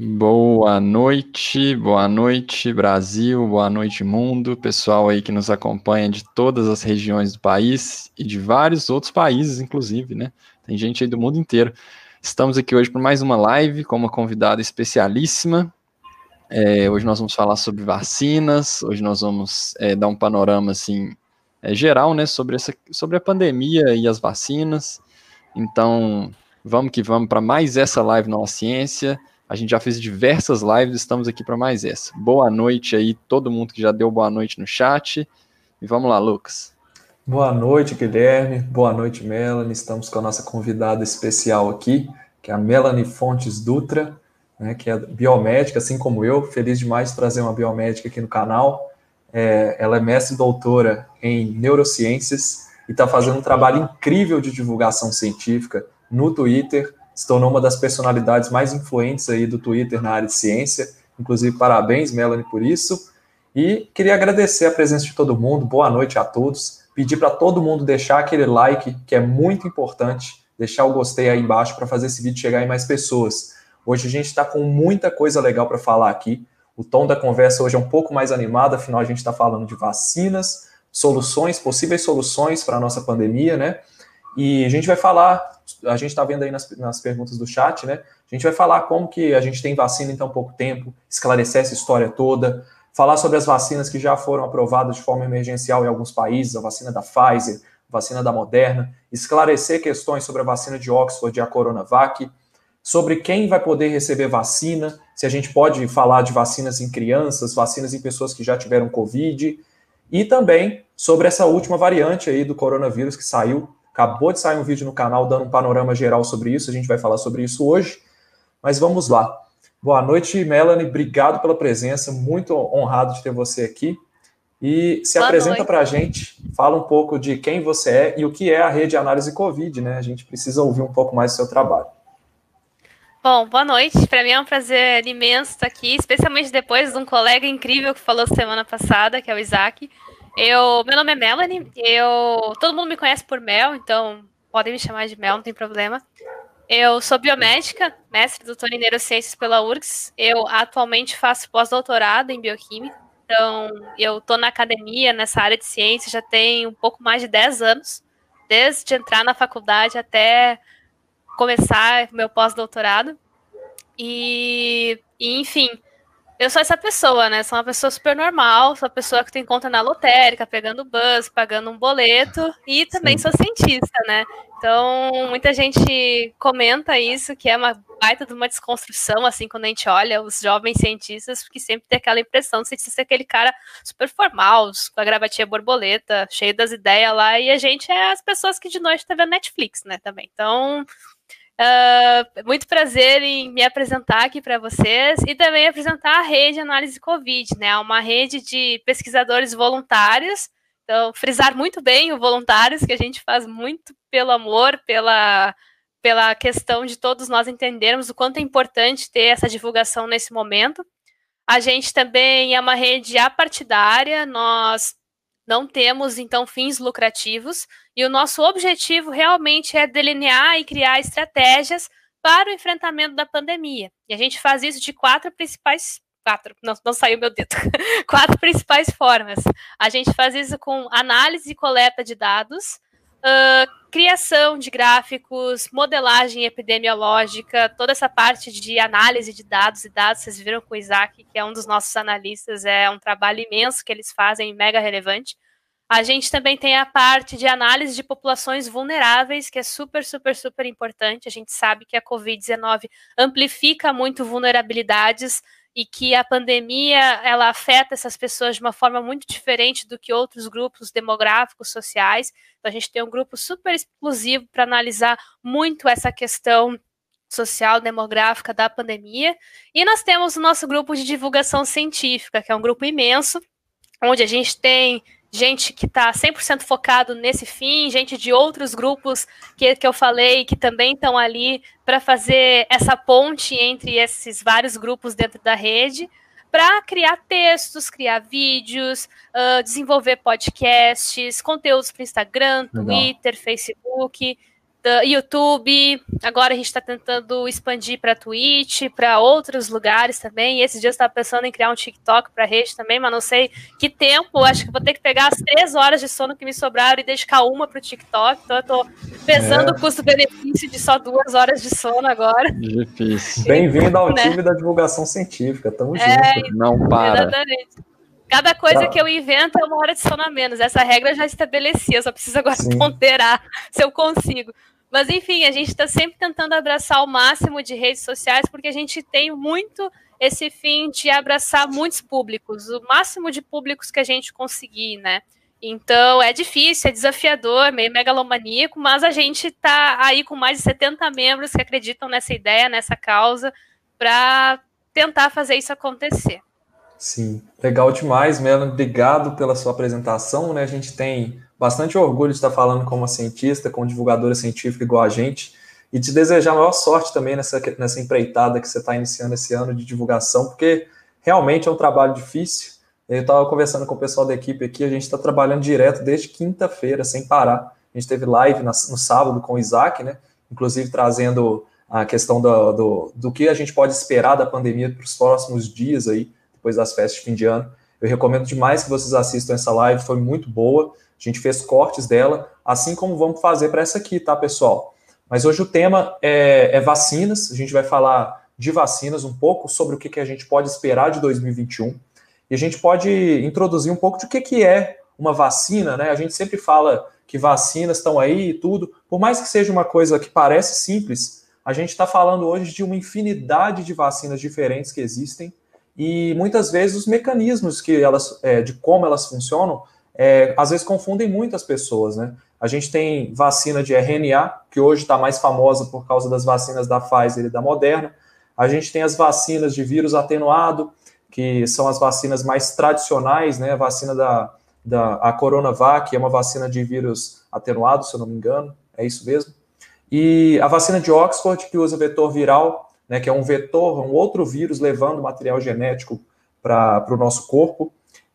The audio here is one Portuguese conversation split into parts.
Boa noite, boa noite Brasil, boa noite mundo, pessoal aí que nos acompanha de todas as regiões do país e de vários outros países, inclusive, né? Tem gente aí do mundo inteiro. Estamos aqui hoje para mais uma live com uma convidada especialíssima. É, hoje nós vamos falar sobre vacinas, hoje nós vamos é, dar um panorama assim é, geral, né, sobre, essa, sobre a pandemia e as vacinas. Então, vamos que vamos para mais essa live Nova Ciência. A gente já fez diversas lives, estamos aqui para mais essa. Boa noite aí, todo mundo que já deu boa noite no chat. E vamos lá, Lucas. Boa noite, Guilherme. Boa noite, Melanie. Estamos com a nossa convidada especial aqui, que é a Melanie Fontes Dutra, né, que é biomédica, assim como eu. Feliz demais de trazer uma biomédica aqui no canal. É, ela é mestre e doutora em neurociências e está fazendo um trabalho incrível de divulgação científica no Twitter se tornou uma das personalidades mais influentes aí do Twitter na área de ciência. Inclusive, parabéns, Melanie, por isso. E queria agradecer a presença de todo mundo. Boa noite a todos. Pedir para todo mundo deixar aquele like, que é muito importante. Deixar o gostei aí embaixo para fazer esse vídeo chegar em mais pessoas. Hoje a gente está com muita coisa legal para falar aqui. O tom da conversa hoje é um pouco mais animado, afinal a gente está falando de vacinas, soluções, possíveis soluções para a nossa pandemia, né? E a gente vai falar a gente está vendo aí nas, nas perguntas do chat, né? A gente vai falar como que a gente tem vacina em tão pouco tempo, esclarecer essa história toda, falar sobre as vacinas que já foram aprovadas de forma emergencial em alguns países, a vacina da Pfizer, vacina da Moderna, esclarecer questões sobre a vacina de Oxford e a Coronavac, sobre quem vai poder receber vacina, se a gente pode falar de vacinas em crianças, vacinas em pessoas que já tiveram Covid, e também sobre essa última variante aí do coronavírus que saiu, Acabou de sair um vídeo no canal dando um panorama geral sobre isso, a gente vai falar sobre isso hoje. Mas vamos lá. Boa noite, Melanie. Obrigado pela presença. Muito honrado de ter você aqui. E se Boa apresenta para a gente, fala um pouco de quem você é e o que é a rede análise Covid, né? A gente precisa ouvir um pouco mais do seu trabalho. Bom, boa noite. Para mim é um prazer imenso estar aqui, especialmente depois de um colega incrível que falou semana passada, que é o Isaac. Eu, meu nome é Melanie, eu, todo mundo me conhece por Mel, então podem me chamar de Mel, não tem problema. Eu sou biomédica, mestre doutora em neurociências pela URGS. Eu atualmente faço pós-doutorado em bioquímica, então eu estou na academia, nessa área de ciência, já tem um pouco mais de 10 anos, desde entrar na faculdade até começar meu pós-doutorado. E, e, enfim, eu sou essa pessoa, né? Sou uma pessoa super normal, sou uma pessoa que tem conta na lotérica, pegando bus, pagando um boleto, e também Sim. sou cientista, né? Então, muita gente comenta isso, que é uma baita de uma desconstrução, assim, quando a gente olha os jovens cientistas, porque sempre tem aquela impressão de ser aquele cara super formal, com a gravatinha borboleta, cheio das ideias lá, e a gente é as pessoas que de noite tá vendo Netflix, né, também. Então, Uh, muito prazer em me apresentar aqui para vocês e também apresentar a rede Análise Covid, né? Uma rede de pesquisadores voluntários. Então, frisar muito bem o voluntários, que a gente faz muito pelo amor, pela, pela questão de todos nós entendermos o quanto é importante ter essa divulgação nesse momento. A gente também é uma rede apartidária, nós não temos, então, fins lucrativos, e o nosso objetivo realmente é delinear e criar estratégias para o enfrentamento da pandemia. E a gente faz isso de quatro principais quatro, não, não saiu meu dedo, quatro principais formas. A gente faz isso com análise e coleta de dados, uh, criação de gráficos, modelagem epidemiológica, toda essa parte de análise de dados e dados, vocês viram com o Isaac, que é um dos nossos analistas, é um trabalho imenso que eles fazem, mega relevante. A gente também tem a parte de análise de populações vulneráveis, que é super, super, super importante. A gente sabe que a Covid-19 amplifica muito vulnerabilidades e que a pandemia ela afeta essas pessoas de uma forma muito diferente do que outros grupos demográficos sociais. Então a gente tem um grupo super exclusivo para analisar muito essa questão social demográfica da pandemia. E nós temos o nosso grupo de divulgação científica, que é um grupo imenso, onde a gente tem gente que está 100% focado nesse fim, gente de outros grupos que, que eu falei que também estão ali para fazer essa ponte entre esses vários grupos dentro da rede, para criar textos, criar vídeos, uh, desenvolver podcasts, conteúdos para Instagram, Twitter, Legal. Facebook. YouTube, agora a gente está tentando expandir para Twitch, para outros lugares também. E esses dias eu estava pensando em criar um TikTok para rede também, mas não sei que tempo. Acho que vou ter que pegar as três horas de sono que me sobraram e dedicar uma para o TikTok. Então eu estou pesando é. o custo-benefício de só duas horas de sono agora. Difícil. Bem-vindo ao né? time da divulgação científica. Tamo é, junto. Não para. Exatamente. Cada coisa que eu invento é uma hora de sono a menos. Essa regra já estabeleci, eu só preciso agora Sim. ponderar se eu consigo. Mas enfim, a gente está sempre tentando abraçar o máximo de redes sociais, porque a gente tem muito esse fim de abraçar muitos públicos, o máximo de públicos que a gente conseguir, né? Então é difícil, é desafiador, meio megalomaníaco, mas a gente está aí com mais de 70 membros que acreditam nessa ideia, nessa causa, para tentar fazer isso acontecer. Sim, legal demais, Melanie. Obrigado pela sua apresentação. Né? A gente tem bastante orgulho de estar falando com uma cientista, com uma divulgadora científica igual a gente, e te desejar a maior sorte também nessa, nessa empreitada que você está iniciando esse ano de divulgação, porque realmente é um trabalho difícil. Eu estava conversando com o pessoal da equipe aqui, a gente está trabalhando direto desde quinta-feira, sem parar. A gente teve live no sábado com o Isaac, né? Inclusive trazendo a questão do, do, do que a gente pode esperar da pandemia para os próximos dias aí depois das festas de fim de ano. Eu recomendo demais que vocês assistam essa live, foi muito boa. A gente fez cortes dela, assim como vamos fazer para essa aqui, tá, pessoal? Mas hoje o tema é, é, vacinas. A gente vai falar de vacinas um pouco sobre o que, que a gente pode esperar de 2021. E a gente pode introduzir um pouco de o que, que é uma vacina, né? A gente sempre fala que vacinas estão aí e tudo. Por mais que seja uma coisa que parece simples, a gente está falando hoje de uma infinidade de vacinas diferentes que existem e muitas vezes os mecanismos que elas, é, de como elas funcionam, é, às vezes confundem muitas pessoas, né? A gente tem vacina de RNA, que hoje está mais famosa por causa das vacinas da Pfizer e da Moderna. A gente tem as vacinas de vírus atenuado, que são as vacinas mais tradicionais, né? A vacina da, da a Coronavac é uma vacina de vírus atenuado, se eu não me engano, é isso mesmo. E a vacina de Oxford, que usa vetor viral, né, que é um vetor, um outro vírus levando material genético para o nosso corpo.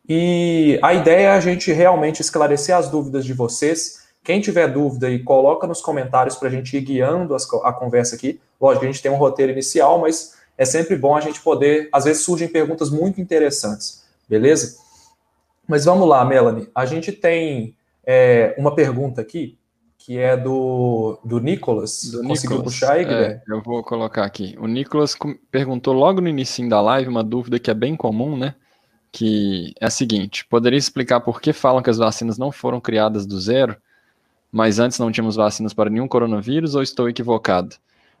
E a ideia é a gente realmente esclarecer as dúvidas de vocês. Quem tiver dúvida aí, coloca nos comentários para a gente ir guiando as, a conversa aqui. Lógico, a gente tem um roteiro inicial, mas é sempre bom a gente poder. Às vezes surgem perguntas muito interessantes, beleza? Mas vamos lá, Melanie. A gente tem é, uma pergunta aqui que é do, do Nicolas. Do Conseguiu Nicolas, puxar aí, Guilherme? É, eu vou colocar aqui. O Nicolas perguntou logo no início da live uma dúvida que é bem comum, né? Que é a seguinte: poderia explicar por que falam que as vacinas não foram criadas do zero, mas antes não tínhamos vacinas para nenhum coronavírus, ou estou equivocado?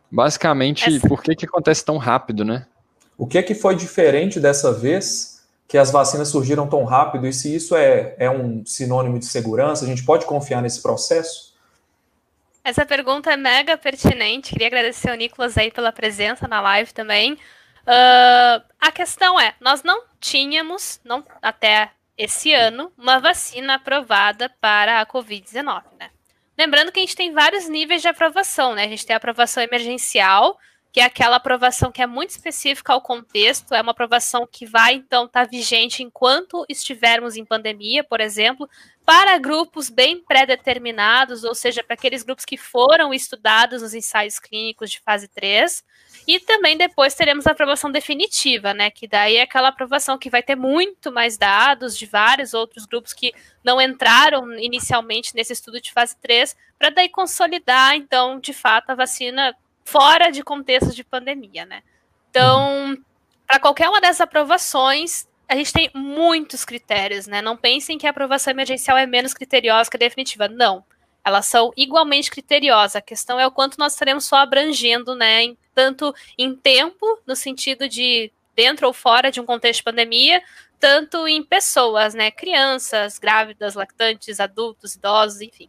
Basicamente, Essa... por que, que acontece tão rápido, né? O que, é que foi diferente dessa vez que as vacinas surgiram tão rápido? E se isso é, é um sinônimo de segurança, a gente pode confiar nesse processo? Essa pergunta é mega pertinente. Queria agradecer ao Nicolas aí pela presença na live também. Uh, a questão é, nós não tínhamos, não, até esse ano, uma vacina aprovada para a Covid-19, né? Lembrando que a gente tem vários níveis de aprovação, né? A gente tem a aprovação emergencial, que é aquela aprovação que é muito específica ao contexto, é uma aprovação que vai, então, estar tá vigente enquanto estivermos em pandemia, por exemplo, para grupos bem pré-determinados, ou seja, para aqueles grupos que foram estudados nos ensaios clínicos de fase 3, e também depois teremos a aprovação definitiva, né? Que daí é aquela aprovação que vai ter muito mais dados de vários outros grupos que não entraram inicialmente nesse estudo de fase 3, para daí consolidar, então, de fato, a vacina fora de contexto de pandemia, né? Então, para qualquer uma dessas aprovações, a gente tem muitos critérios, né? Não pensem que a aprovação emergencial é menos criteriosa que a definitiva. Não. Elas são igualmente criteriosas. A questão é o quanto nós estaremos só abrangendo, né? Em, tanto em tempo, no sentido de dentro ou fora de um contexto de pandemia, tanto em pessoas, né? Crianças, grávidas, lactantes, adultos, idosos, enfim.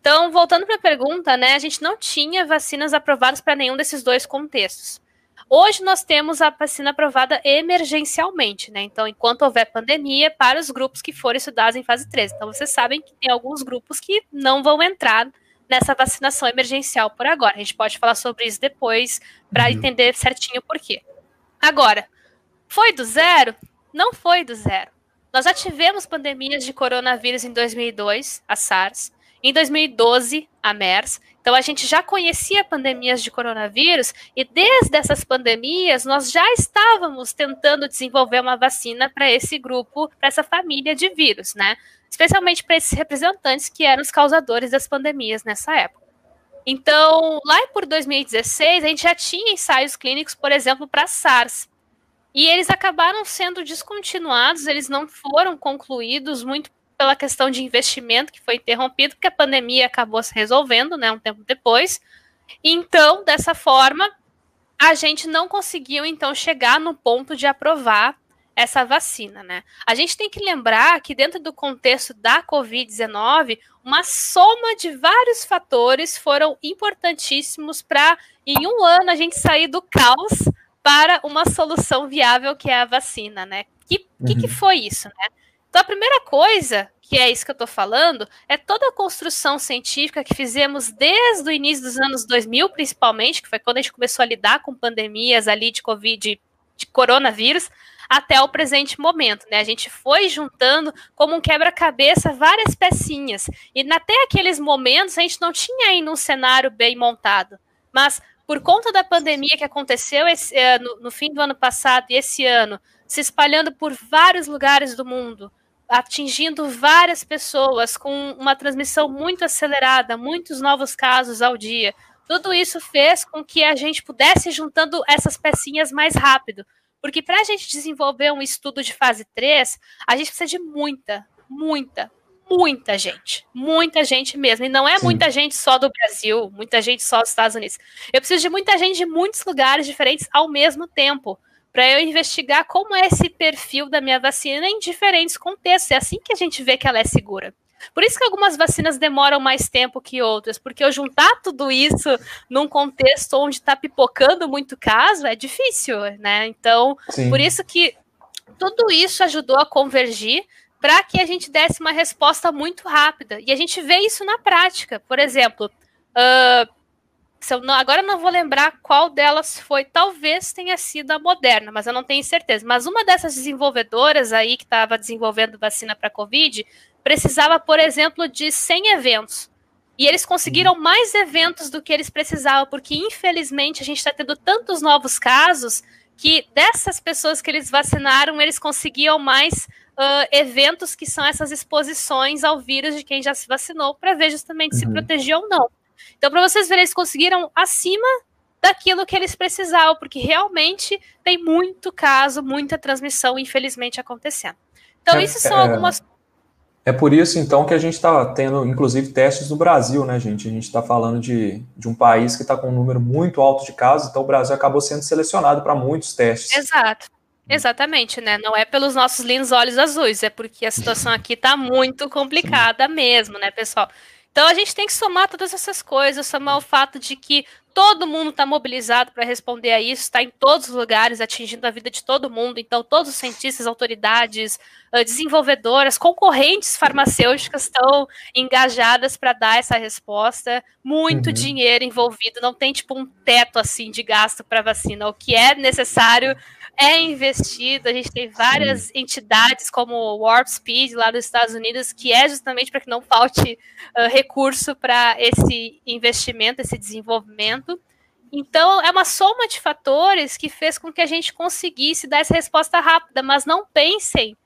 Então, voltando para a pergunta, né, a gente não tinha vacinas aprovadas para nenhum desses dois contextos. Hoje nós temos a vacina aprovada emergencialmente, né? Então, enquanto houver pandemia, para os grupos que forem estudados em fase 3. Então, vocês sabem que tem alguns grupos que não vão entrar nessa vacinação emergencial por agora. A gente pode falar sobre isso depois para uhum. entender certinho por quê. Agora, foi do zero? Não foi do zero. Nós já tivemos pandemias de coronavírus em 2002, a SARS. Em 2012, a MERS. Então, a gente já conhecia pandemias de coronavírus e desde essas pandemias nós já estávamos tentando desenvolver uma vacina para esse grupo, para essa família de vírus, né? Especialmente para esses representantes que eram os causadores das pandemias nessa época. Então, lá por 2016, a gente já tinha ensaios clínicos, por exemplo, para SARS. E eles acabaram sendo descontinuados, eles não foram concluídos muito pela questão de investimento que foi interrompido, porque a pandemia acabou se resolvendo, né, um tempo depois. Então, dessa forma, a gente não conseguiu então chegar no ponto de aprovar essa vacina, né? A gente tem que lembrar que dentro do contexto da COVID-19, uma soma de vários fatores foram importantíssimos para em um ano a gente sair do caos para uma solução viável que é a vacina, né? Que, uhum. que, que foi isso, né? Então, a primeira coisa, que é isso que eu estou falando, é toda a construção científica que fizemos desde o início dos anos 2000, principalmente, que foi quando a gente começou a lidar com pandemias ali de Covid, de coronavírus, até o presente momento, né? A gente foi juntando como um quebra-cabeça várias pecinhas. E até aqueles momentos a gente não tinha ainda um cenário bem montado. Mas por conta da pandemia que aconteceu esse, eh, no, no fim do ano passado e esse ano, se espalhando por vários lugares do mundo, atingindo várias pessoas com uma transmissão muito acelerada, muitos novos casos ao dia. Tudo isso fez com que a gente pudesse juntando essas pecinhas mais rápido. Porque para a gente desenvolver um estudo de fase 3, a gente precisa de muita, muita, muita gente. Muita gente mesmo. E não é Sim. muita gente só do Brasil, muita gente só dos Estados Unidos. Eu preciso de muita gente de muitos lugares diferentes ao mesmo tempo para eu investigar como é esse perfil da minha vacina em diferentes contextos. É assim que a gente vê que ela é segura. Por isso que algumas vacinas demoram mais tempo que outras, porque eu juntar tudo isso num contexto onde está pipocando muito caso é difícil, né? Então, Sim. por isso que tudo isso ajudou a convergir para que a gente desse uma resposta muito rápida. E a gente vê isso na prática. Por exemplo, uh, eu não, agora eu não vou lembrar qual delas foi, talvez tenha sido a Moderna, mas eu não tenho certeza. Mas uma dessas desenvolvedoras aí que estava desenvolvendo vacina para Covid precisava, por exemplo, de 100 eventos. E eles conseguiram mais eventos do que eles precisavam, porque infelizmente a gente está tendo tantos novos casos que dessas pessoas que eles vacinaram, eles conseguiam mais uh, eventos que são essas exposições ao vírus de quem já se vacinou, para ver justamente uhum. se protegia ou não. Então, para vocês verem, eles conseguiram acima daquilo que eles precisavam, porque realmente tem muito caso, muita transmissão, infelizmente, acontecendo. Então, é, isso são é, algumas. É por isso, então, que a gente está tendo, inclusive, testes no Brasil, né, gente? A gente está falando de, de um país que está com um número muito alto de casos, então o Brasil acabou sendo selecionado para muitos testes. Exato. Exatamente, né? Não é pelos nossos lindos olhos azuis, é porque a situação aqui está muito complicada mesmo, né, pessoal? Então a gente tem que somar todas essas coisas, somar o fato de que todo mundo está mobilizado para responder a isso, está em todos os lugares, atingindo a vida de todo mundo. Então, todos os cientistas, autoridades, ah, desenvolvedoras, concorrentes farmacêuticas estão engajadas para dar essa resposta. Muito uhum. dinheiro envolvido, não tem tipo um teto assim de gasto para vacina. O que é necessário é investido. A gente tem várias Sim. entidades como o Warp Speed lá nos Estados Unidos, que é justamente para que não falte uh, recurso para esse investimento, esse desenvolvimento. Então, é uma soma de fatores que fez com que a gente conseguisse dar essa resposta rápida, mas não pensem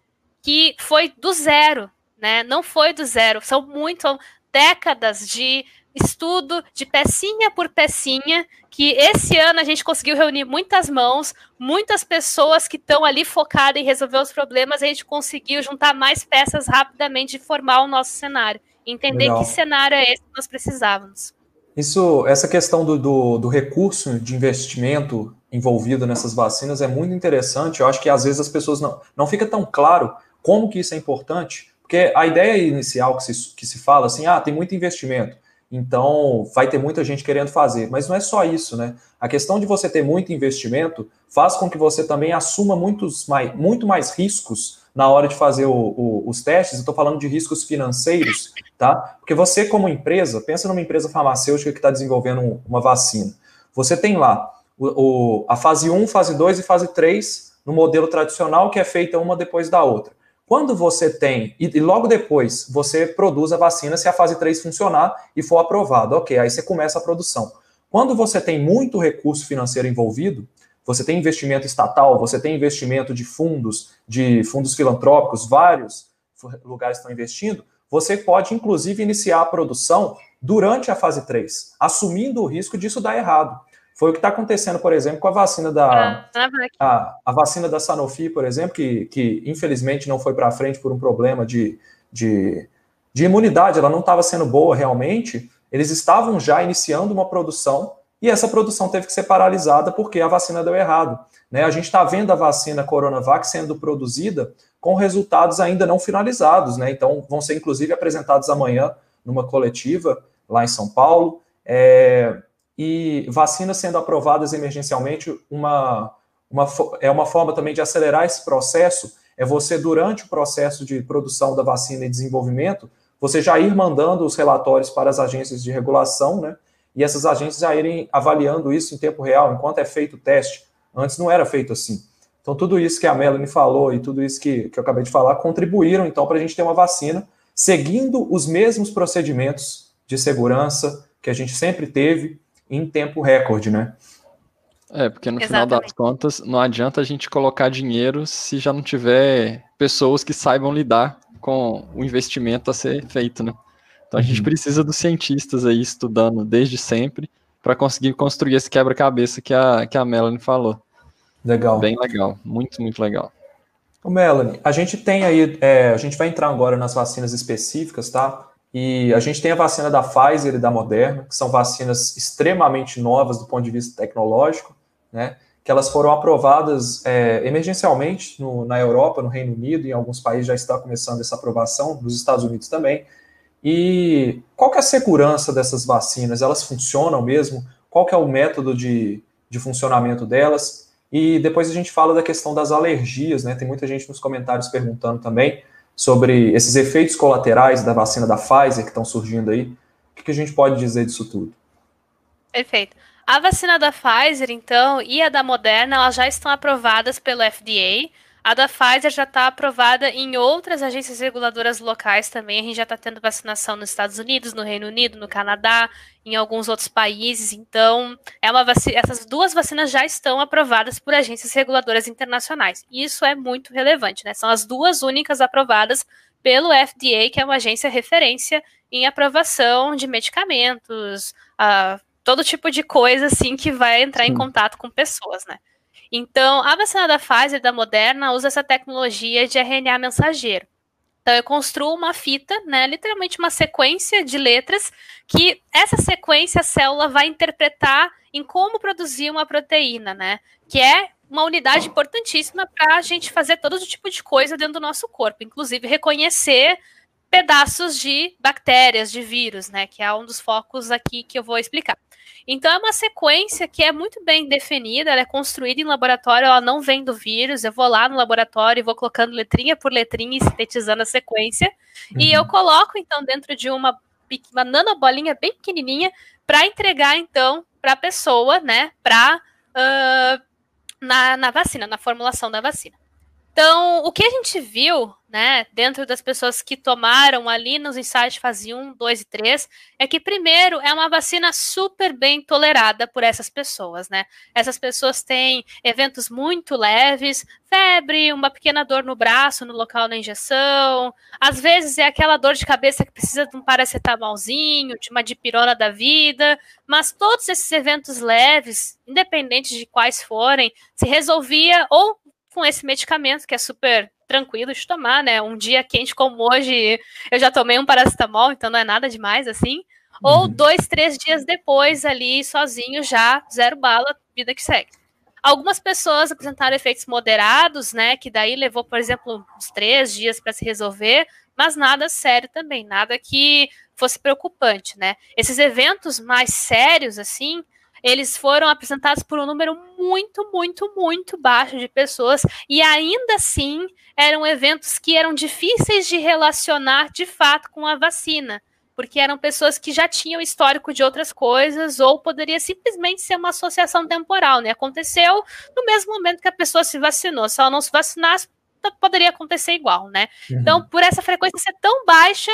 que foi do zero, né? Não foi do zero, são muito, são décadas de estudo de pecinha por pecinha, que esse ano a gente conseguiu reunir muitas mãos, muitas pessoas que estão ali focadas em resolver os problemas, a gente conseguiu juntar mais peças rapidamente e formar o nosso cenário. Entender Legal. que cenário é esse que nós precisávamos. Isso, essa questão do, do, do, recurso de investimento envolvido nessas vacinas é muito interessante. Eu acho que às vezes as pessoas não, não fica tão claro como que isso é importante, porque a ideia inicial que se, que se fala assim, ah, tem muito investimento. Então, vai ter muita gente querendo fazer. Mas não é só isso, né? A questão de você ter muito investimento faz com que você também assuma muitos mais, muito mais riscos na hora de fazer o, o, os testes. Estou falando de riscos financeiros, tá? Porque você, como empresa, pensa numa empresa farmacêutica que está desenvolvendo uma vacina. Você tem lá o, a fase 1, fase 2 e fase 3 no modelo tradicional, que é feita uma depois da outra. Quando você tem, e, logo depois você produz a vacina se a fase 3 funcionar e for aprovado, ok, aí você começa a produção. Quando você tem muito recurso financeiro envolvido, você tem investimento estatal, você tem investimento de fundos, de fundos filantrópicos, vários lugares estão investindo, você pode inclusive iniciar a produção durante a fase 3, assumindo o risco disso dar errado. Foi o que está acontecendo, por exemplo, com a vacina da ah, a, a, vacina da Sanofi, por exemplo, que, que infelizmente não foi para frente por um problema de, de, de imunidade, ela não estava sendo boa realmente. Eles estavam já iniciando uma produção e essa produção teve que ser paralisada porque a vacina deu errado. Né? A gente está vendo a vacina Coronavac sendo produzida com resultados ainda não finalizados, né? Então vão ser inclusive apresentados amanhã numa coletiva lá em São Paulo. É, e vacinas sendo aprovadas emergencialmente, uma, uma, é uma forma também de acelerar esse processo, é você, durante o processo de produção da vacina e desenvolvimento, você já ir mandando os relatórios para as agências de regulação, né? E essas agências já irem avaliando isso em tempo real, enquanto é feito o teste. Antes não era feito assim. Então, tudo isso que a Melanie falou e tudo isso que, que eu acabei de falar contribuíram, então, para a gente ter uma vacina seguindo os mesmos procedimentos de segurança que a gente sempre teve em tempo recorde, né? É, porque no Exatamente. final das contas, não adianta a gente colocar dinheiro se já não tiver pessoas que saibam lidar com o investimento a ser feito, né? Então a gente uhum. precisa dos cientistas aí estudando desde sempre para conseguir construir esse quebra-cabeça que a, que a Melanie falou. Legal. Bem legal, muito, muito legal. Ô Melanie, a gente tem aí, é, a gente vai entrar agora nas vacinas específicas, tá? E a gente tem a vacina da Pfizer e da Moderna, que são vacinas extremamente novas do ponto de vista tecnológico, né? Que elas foram aprovadas é, emergencialmente no, na Europa, no Reino Unido, em alguns países já está começando essa aprovação, nos Estados Unidos também. E qual que é a segurança dessas vacinas? Elas funcionam mesmo? Qual que é o método de, de funcionamento delas? E depois a gente fala da questão das alergias, né? Tem muita gente nos comentários perguntando também sobre esses efeitos colaterais da vacina da Pfizer que estão surgindo aí. O que a gente pode dizer disso tudo? Perfeito. A vacina da Pfizer, então, e a da Moderna, elas já estão aprovadas pelo FDA a da Pfizer já está aprovada em outras agências reguladoras locais também. A gente já está tendo vacinação nos Estados Unidos, no Reino Unido, no Canadá, em alguns outros países. Então, é uma essas duas vacinas já estão aprovadas por agências reguladoras internacionais. Isso é muito relevante, né? São as duas únicas aprovadas pelo FDA, que é uma agência referência em aprovação de medicamentos, uh, todo tipo de coisa assim que vai entrar Sim. em contato com pessoas, né? Então, a vacina da Pfizer da Moderna usa essa tecnologia de RNA mensageiro. Então, eu construo uma fita, né, literalmente uma sequência de letras, que essa sequência a célula vai interpretar em como produzir uma proteína, né, que é uma unidade importantíssima para a gente fazer todo tipo de coisa dentro do nosso corpo, inclusive reconhecer pedaços de bactérias, de vírus, né, que é um dos focos aqui que eu vou explicar. Então é uma sequência que é muito bem definida, ela é construída em laboratório, ela não vem do vírus. Eu vou lá no laboratório e vou colocando letrinha por letrinha e sintetizando a sequência. Uhum. E eu uhum. coloco então dentro de uma, uma nanobolinha bem pequenininha para entregar então para a pessoa, né, para uh, na, na vacina, na formulação da vacina. Então, o que a gente viu, né, dentro das pessoas que tomaram ali nos ensaios de fase 1, 2 e 3, é que, primeiro, é uma vacina super bem tolerada por essas pessoas, né? Essas pessoas têm eventos muito leves, febre, uma pequena dor no braço, no local da injeção, às vezes é aquela dor de cabeça que precisa de um paracetamolzinho, de uma dipirona da vida, mas todos esses eventos leves, independente de quais forem, se resolvia ou com esse medicamento que é super tranquilo de tomar, né? Um dia quente como hoje, eu já tomei um paracetamol, então não é nada demais assim. Ou uhum. dois, três dias depois, ali, sozinho, já, zero bala, vida que segue. Algumas pessoas apresentaram efeitos moderados, né? Que daí levou, por exemplo, uns três dias para se resolver, mas nada sério também, nada que fosse preocupante, né? Esses eventos mais sérios, assim, eles foram apresentados por um número muito, muito, muito baixo de pessoas e ainda assim eram eventos que eram difíceis de relacionar de fato com a vacina, porque eram pessoas que já tinham histórico de outras coisas ou poderia simplesmente ser uma associação temporal, né? Aconteceu no mesmo momento que a pessoa se vacinou. Se ela não se vacinasse, poderia acontecer igual, né? Uhum. Então, por essa frequência ser tão baixa,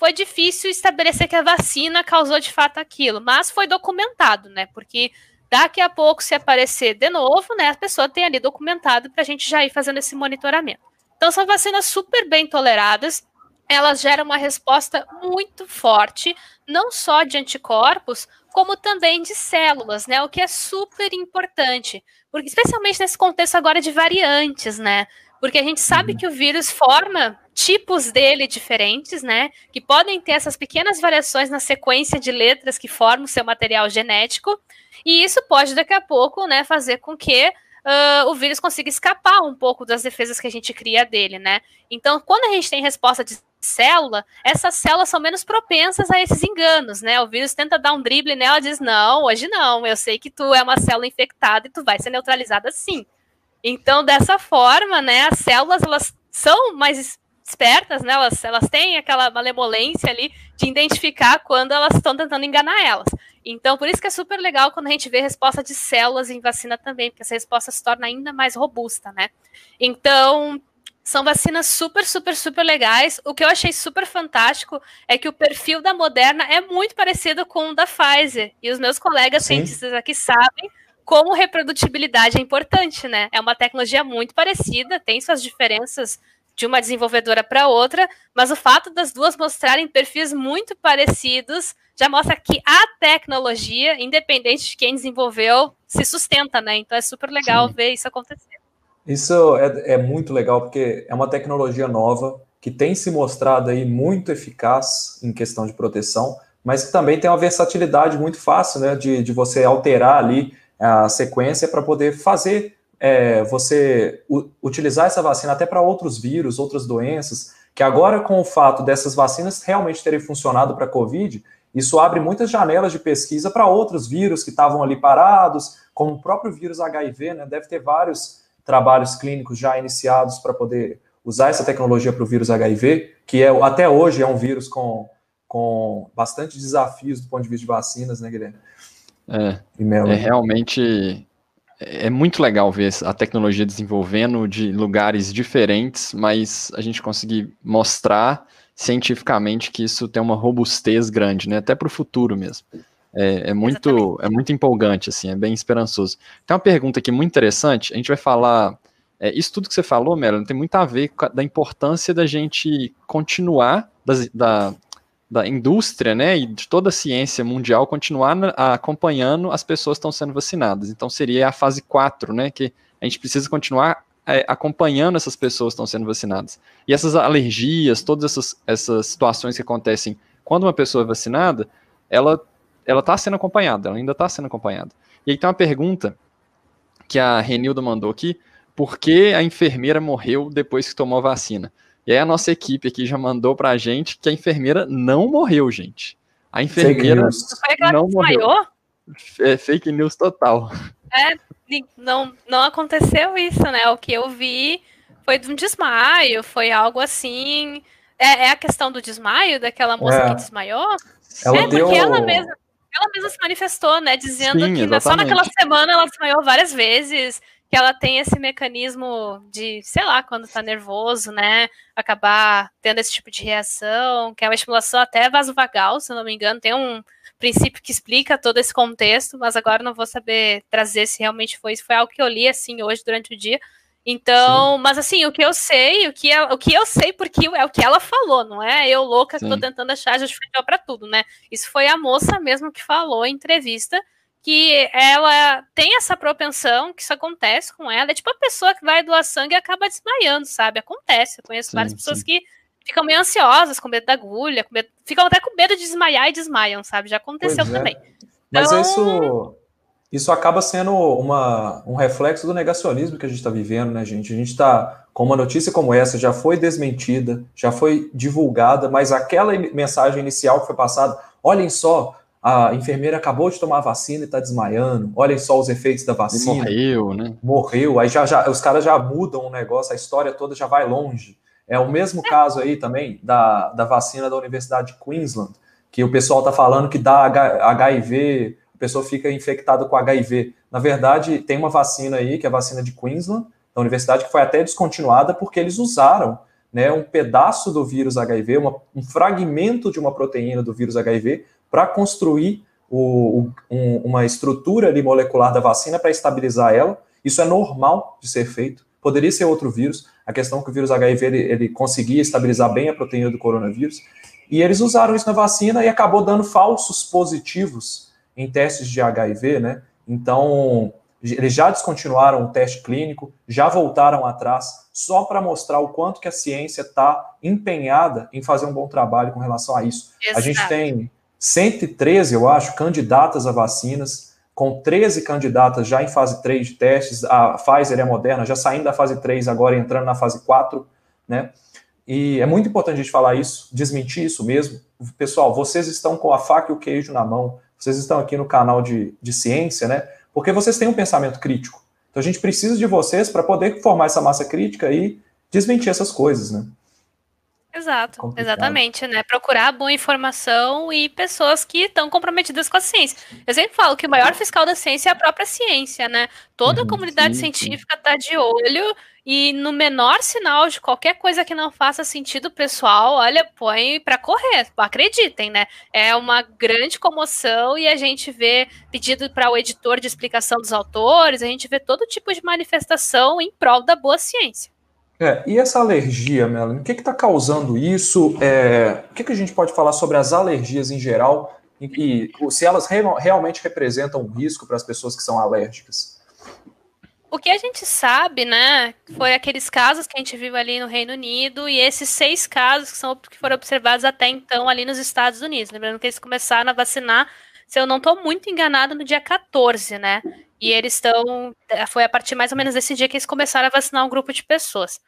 foi difícil estabelecer que a vacina causou de fato aquilo, mas foi documentado, né? Porque daqui a pouco, se aparecer de novo, né, a pessoa tem ali documentado para a gente já ir fazendo esse monitoramento. Então, são vacinas super bem toleradas, elas geram uma resposta muito forte, não só de anticorpos, como também de células, né? O que é super importante, porque especialmente nesse contexto agora de variantes, né? Porque a gente sabe uhum. que o vírus forma tipos dele diferentes, né? Que podem ter essas pequenas variações na sequência de letras que formam o seu material genético, e isso pode daqui a pouco, né, fazer com que uh, o vírus consiga escapar um pouco das defesas que a gente cria dele, né? Então, quando a gente tem resposta de célula, essas células são menos propensas a esses enganos, né? O vírus tenta dar um drible nela e diz: não, hoje não, eu sei que tu é uma célula infectada e tu vai ser neutralizada sim. Então, dessa forma, né, as células elas são mais espertas, né? Elas, elas têm aquela malemolência ali de identificar quando elas estão tentando enganar elas. Então, por isso que é super legal quando a gente vê resposta de células em vacina também, porque essa resposta se torna ainda mais robusta, né? Então, são vacinas super, super, super legais. O que eu achei super fantástico é que o perfil da Moderna é muito parecido com o da Pfizer. E os meus colegas Sim. cientistas aqui sabem como reprodutibilidade é importante, né? É uma tecnologia muito parecida, tem suas diferenças de uma desenvolvedora para outra, mas o fato das duas mostrarem perfis muito parecidos já mostra que a tecnologia, independente de quem desenvolveu, se sustenta, né? Então é super legal Sim. ver isso acontecer. Isso é, é, muito legal, porque é uma tecnologia nova que tem se mostrado aí muito eficaz em questão de proteção, mas que também tem uma versatilidade muito fácil, né? De, de você alterar ali a sequência para poder fazer é, você utilizar essa vacina até para outros vírus, outras doenças, que agora com o fato dessas vacinas realmente terem funcionado para a Covid, isso abre muitas janelas de pesquisa para outros vírus que estavam ali parados, como o próprio vírus HIV, né? Deve ter vários trabalhos clínicos já iniciados para poder usar essa tecnologia para o vírus HIV, que é até hoje é um vírus com, com bastante desafios do ponto de vista de vacinas, né, Guilherme? É, é realmente é muito legal ver a tecnologia desenvolvendo de lugares diferentes, mas a gente conseguir mostrar cientificamente que isso tem uma robustez grande, né? Até para o futuro mesmo. É, é muito, é muito empolgante, assim, é bem esperançoso. Tem uma pergunta aqui muito interessante. A gente vai falar. É, isso tudo que você falou, Melanie, tem muito a ver com a, da importância da gente continuar das, da, da indústria, né, e de toda a ciência mundial continuar acompanhando as pessoas que estão sendo vacinadas. Então seria a fase 4, né, que a gente precisa continuar é, acompanhando essas pessoas que estão sendo vacinadas. E essas alergias, todas essas, essas situações que acontecem quando uma pessoa é vacinada, ela ela está sendo acompanhada, ela ainda está sendo acompanhada. E aí tem uma pergunta que a Renilda mandou aqui, por que a enfermeira morreu depois que tomou a vacina? E aí a nossa equipe aqui já mandou pra gente que a enfermeira não morreu, gente. A enfermeira não morreu. É fake news total. É, não, não aconteceu isso, né? O que eu vi foi de um desmaio, foi algo assim. É, é a questão do desmaio, daquela moça é. que desmaiou? Ela é, deu... porque ela mesma, ela mesma se manifestou, né? Dizendo Sim, que exatamente. só naquela semana ela desmaiou várias vezes que ela tem esse mecanismo de, sei lá, quando tá nervoso, né, acabar tendo esse tipo de reação, que é uma estimulação até vasovagal, se não me engano, tem um princípio que explica todo esse contexto, mas agora não vou saber trazer se realmente foi isso, foi algo que eu li, assim, hoje durante o dia, então, Sim. mas assim, o que eu sei, o que, é, o que eu sei, porque é o que ela falou, não é eu louca que Sim. tô tentando achar justificativa para tudo, né? Isso foi a moça mesmo que falou em entrevista, que ela tem essa propensão, que isso acontece com ela. É tipo a pessoa que vai doar sangue e acaba desmaiando, sabe? Acontece. Eu conheço sim, várias pessoas sim. que ficam meio ansiosas, com medo da agulha, medo... ficam até com medo de desmaiar e desmaiam, sabe? Já aconteceu é. também. Mas então... isso, isso acaba sendo uma, um reflexo do negacionismo que a gente está vivendo, né, gente? A gente está com uma notícia como essa, já foi desmentida, já foi divulgada, mas aquela mensagem inicial que foi passada, olhem só, a enfermeira acabou de tomar a vacina e está desmaiando. Olhem só os efeitos da vacina. morreu, né? Morreu. Aí já, já os caras já mudam o negócio, a história toda já vai longe. É o mesmo caso aí também da, da vacina da Universidade de Queensland, que o pessoal está falando que dá HIV, a pessoa fica infectada com HIV. Na verdade, tem uma vacina aí, que é a vacina de Queensland, da universidade, que foi até descontinuada porque eles usaram né, um pedaço do vírus HIV, uma, um fragmento de uma proteína do vírus HIV, para construir o, um, uma estrutura ali molecular da vacina para estabilizar ela. Isso é normal de ser feito. Poderia ser outro vírus. A questão é que o vírus HIV ele, ele conseguia estabilizar bem a proteína do coronavírus. E eles usaram isso na vacina e acabou dando falsos positivos em testes de HIV, né? Então, eles já descontinuaram o teste clínico, já voltaram atrás, só para mostrar o quanto que a ciência está empenhada em fazer um bom trabalho com relação a isso. Exato. A gente tem 113, eu acho, candidatas a vacinas, com 13 candidatas já em fase 3 de testes, a Pfizer e a Moderna já saindo da fase 3, agora entrando na fase 4, né? E é muito importante a gente falar isso, desmentir isso mesmo. Pessoal, vocês estão com a faca e o queijo na mão, vocês estão aqui no canal de, de ciência, né? Porque vocês têm um pensamento crítico. Então a gente precisa de vocês para poder formar essa massa crítica e desmentir essas coisas, né? Exato, Complicado. exatamente, né? Procurar boa informação e pessoas que estão comprometidas com a ciência. Eu sempre falo que o maior fiscal da ciência é a própria ciência, né? Toda a uhum, comunidade sim, científica está de olho e no menor sinal de qualquer coisa que não faça sentido pessoal, olha, põe para correr. Acreditem, né? É uma grande comoção e a gente vê pedido para o editor de explicação dos autores, a gente vê todo tipo de manifestação em prol da boa ciência. É, e essa alergia, Melanie, o que está causando isso? É, o que, que, a gente pode falar sobre as alergias em geral e, e se elas re realmente representam um risco para as pessoas que são alérgicas? O que a gente sabe, né, foi aqueles casos que a gente viu ali no Reino Unido e esses seis casos que, são, que foram observados até então ali nos Estados Unidos. Lembrando que eles começaram a vacinar, se eu não estou muito enganado, no dia 14, né? E eles estão. Foi a partir mais ou menos desse dia que eles começaram a vacinar um grupo de pessoas.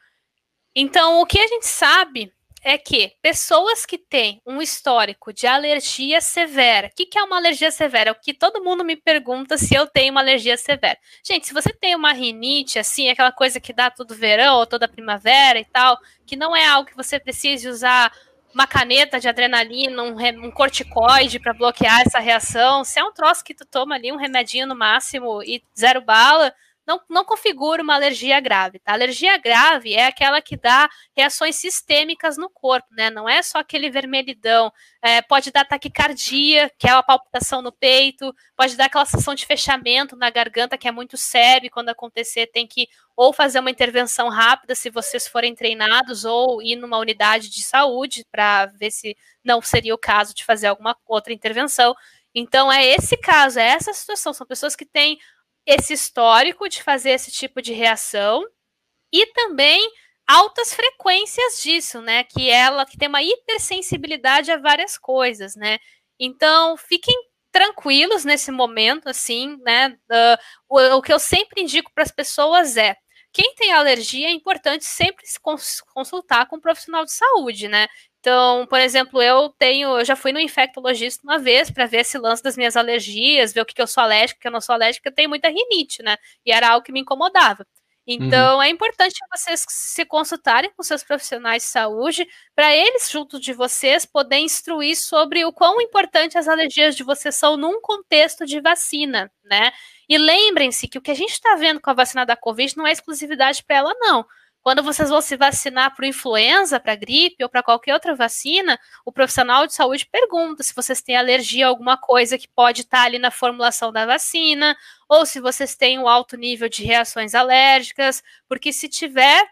Então, o que a gente sabe é que pessoas que têm um histórico de alergia severa, o que, que, é uma alergia severa? É o que todo mundo me pergunta se eu tenho uma alergia severa. Gente, se você tem uma rinite, assim, aquela coisa que dá todo verão ou toda primavera e tal, que não é algo que você precise usar uma caneta de adrenalina, um, um corticoide para bloquear essa reação, se é um troço que tu toma ali, um remedinho no máximo e zero bala, não, não configura uma alergia grave. Tá? A alergia grave é aquela que dá reações sistêmicas no corpo, né? Não é só aquele vermelhidão. É, pode dar taquicardia, que é a palpitação no peito, pode dar aquela sensação de fechamento na garganta, que é muito sério, e quando acontecer tem que ou fazer uma intervenção rápida, se vocês forem treinados, ou ir numa unidade de saúde para ver se não seria o caso de fazer alguma outra intervenção. Então, é esse caso, é essa situação. São pessoas que têm esse histórico de fazer esse tipo de reação e também altas frequências disso, né? Que ela que tem uma hipersensibilidade a várias coisas, né? Então, fiquem tranquilos nesse momento, assim, né? Uh, o, o, que eu sempre indico para as pessoas é quem tem alergia é importante sempre se consultar com um profissional de saúde, né? Então, por exemplo, eu tenho, eu já fui no infectologista uma vez para ver esse lance das minhas alergias, ver o que, que eu sou alérgica, o que eu não sou alérgica, eu tenho muita rinite, né? E era algo que me incomodava. Então, uhum. é importante vocês se consultarem com seus profissionais de saúde, para eles, junto de vocês, poderem instruir sobre o quão importante as alergias de vocês são num contexto de vacina, né? E lembrem-se que o que a gente está vendo com a vacina da Covid não é exclusividade para ela, não. Quando vocês vão se vacinar para influenza, para gripe ou para qualquer outra vacina, o profissional de saúde pergunta se vocês têm alergia a alguma coisa que pode estar tá ali na formulação da vacina, ou se vocês têm um alto nível de reações alérgicas, porque se tiver,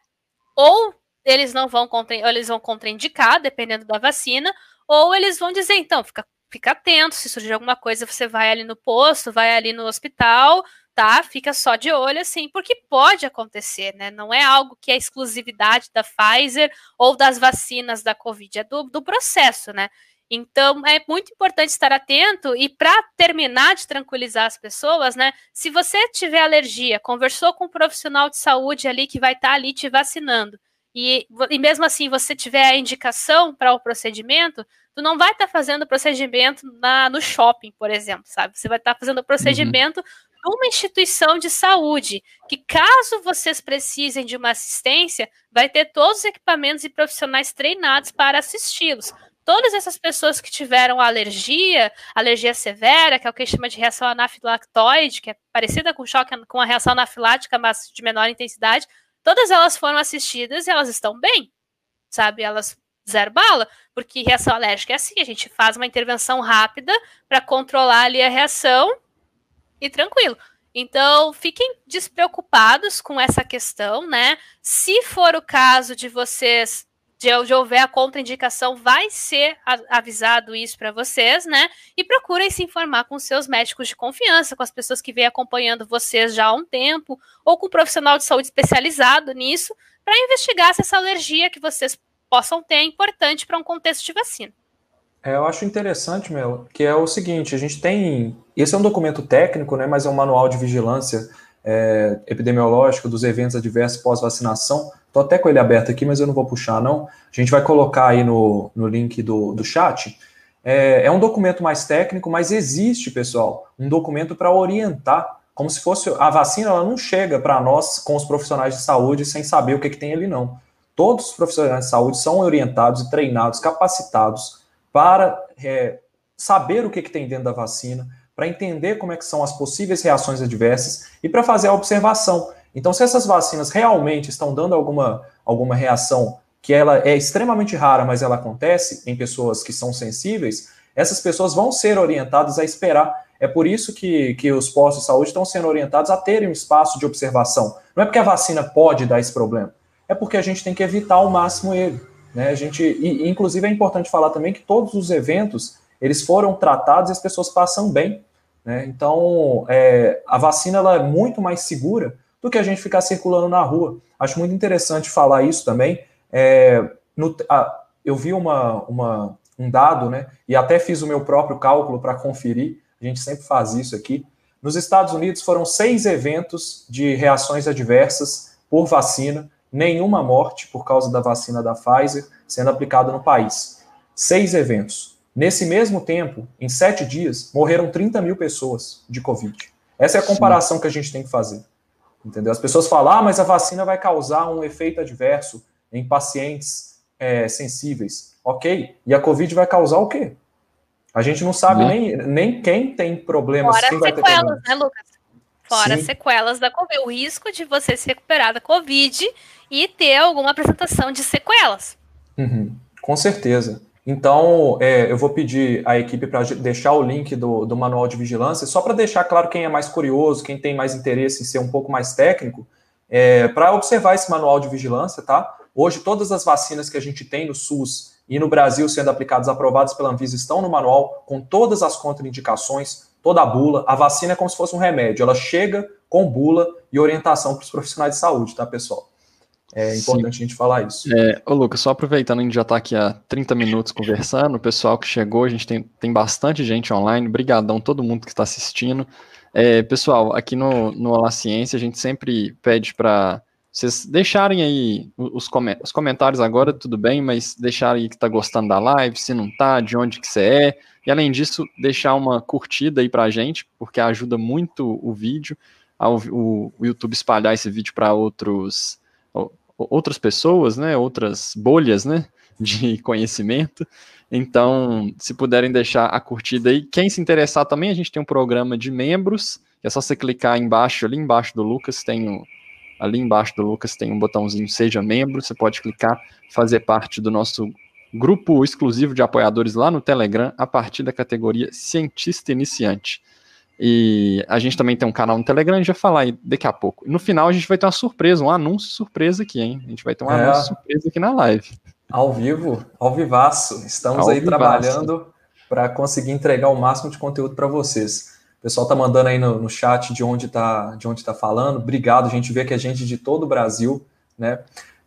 ou eles não vão contra, eles vão contraindicar, dependendo da vacina, ou eles vão dizer, então, fica, fica atento, se surgir alguma coisa, você vai ali no posto, vai ali no hospital, tá? Fica só de olho, assim, porque pode acontecer, né? Não é algo que é exclusividade da Pfizer ou das vacinas da Covid, é do, do processo, né? Então, é muito importante estar atento e para terminar de tranquilizar as pessoas, né? Se você tiver alergia, conversou com um profissional de saúde ali que vai estar tá ali te vacinando, e, e mesmo assim você tiver a indicação para o procedimento, tu não vai estar tá fazendo o procedimento na, no shopping, por exemplo, sabe? Você vai estar tá fazendo o procedimento uhum numa instituição de saúde, que caso vocês precisem de uma assistência, vai ter todos os equipamentos e profissionais treinados para assisti-los. todas essas pessoas que tiveram alergia, alergia severa, que é o que chama de reação anafilactoide, que é parecida com choque com a reação anafilática, mas de menor intensidade, todas elas foram assistidas e elas estão bem, sabe? Elas zero bala, porque reação alérgica é assim, a gente faz uma intervenção rápida para controlar ali a reação e tranquilo. Então, fiquem despreocupados com essa questão, né? Se for o caso de vocês de, de houver a contraindicação, vai ser avisado isso para vocês, né? E procurem se informar com seus médicos de confiança, com as pessoas que vêm acompanhando vocês já há um tempo, ou com um profissional de saúde especializado nisso, para investigar se essa alergia que vocês possam ter é importante para um contexto de vacina. É, eu acho interessante, Mel, que é o seguinte: a gente tem. Esse é um documento técnico, né, mas é um manual de vigilância é, epidemiológica dos eventos adversos pós-vacinação. Estou até com ele aberto aqui, mas eu não vou puxar, não. A gente vai colocar aí no, no link do, do chat. É, é um documento mais técnico, mas existe, pessoal, um documento para orientar, como se fosse. A vacina ela não chega para nós, com os profissionais de saúde, sem saber o que, que tem ali, não. Todos os profissionais de saúde são orientados e treinados, capacitados para é, saber o que, que tem dentro da vacina, para entender como é que são as possíveis reações adversas e para fazer a observação. Então, se essas vacinas realmente estão dando alguma, alguma reação que ela é extremamente rara, mas ela acontece em pessoas que são sensíveis, essas pessoas vão ser orientadas a esperar. É por isso que, que os postos de saúde estão sendo orientados a terem um espaço de observação. Não é porque a vacina pode dar esse problema, é porque a gente tem que evitar ao máximo ele. Né? A gente, e, inclusive é importante falar também que todos os eventos eles foram tratados e as pessoas passam bem. Né? Então, é, a vacina ela é muito mais segura do que a gente ficar circulando na rua. Acho muito interessante falar isso também. É, no, a, eu vi uma, uma, um dado, né, e até fiz o meu próprio cálculo para conferir, a gente sempre faz isso aqui. Nos Estados Unidos foram seis eventos de reações adversas por vacina, nenhuma morte por causa da vacina da Pfizer sendo aplicada no país. Seis eventos. Nesse mesmo tempo, em sete dias, morreram 30 mil pessoas de Covid. Essa é a comparação Sim. que a gente tem que fazer. Entendeu? As pessoas falam, ah, mas a vacina vai causar um efeito adverso em pacientes é, sensíveis. Ok. E a Covid vai causar o quê? A gente não sabe né? nem, nem quem tem problemas. Fora quem vai sequelas, ter problemas. né, Lucas? Fora Sim. sequelas da Covid. O risco de você se recuperar da Covid e ter alguma apresentação de sequelas. Uhum. Com certeza. Então, é, eu vou pedir à equipe para deixar o link do, do manual de vigilância, só para deixar claro quem é mais curioso, quem tem mais interesse em ser um pouco mais técnico, é, para observar esse manual de vigilância, tá? Hoje, todas as vacinas que a gente tem no SUS e no Brasil sendo aplicadas, aprovadas pela Anvisa, estão no manual, com todas as contraindicações, toda a bula. A vacina é como se fosse um remédio, ela chega com bula e orientação para os profissionais de saúde, tá, pessoal? É importante Sim. a gente falar isso. É, ô Lucas, só aproveitando, a gente já está aqui há 30 minutos conversando, o pessoal que chegou, a gente tem, tem bastante gente online, brigadão todo mundo que está assistindo. É, pessoal, aqui no, no Olá Ciência, a gente sempre pede para vocês deixarem aí os, os, comentários agora, tudo bem, mas deixarem aí que está gostando da live, se não tá, de onde que você é, e além disso, deixar uma curtida aí para a gente, porque ajuda muito o vídeo, ao, o, o YouTube espalhar esse vídeo para outros outras pessoas, né, outras bolhas, né, de conhecimento. Então, se puderem deixar a curtida aí, quem se interessar também, a gente tem um programa de membros, é só você clicar embaixo, ali embaixo do Lucas, tem o, ali embaixo do Lucas tem um botãozinho Seja Membro, você pode clicar, fazer parte do nosso grupo exclusivo de apoiadores lá no Telegram, a partir da categoria Cientista Iniciante. E a gente também tem um canal no Telegram, a gente vai falar aí daqui a pouco. No final a gente vai ter uma surpresa, um anúncio surpresa aqui, hein? A gente vai ter um é. anúncio surpresa aqui na live. Ao vivo, ao vivaço. Estamos ao aí vivaço. trabalhando para conseguir entregar o máximo de conteúdo para vocês. O pessoal tá mandando aí no, no chat de onde tá, de onde tá falando. Obrigado, a gente vê que é gente de todo o Brasil, né?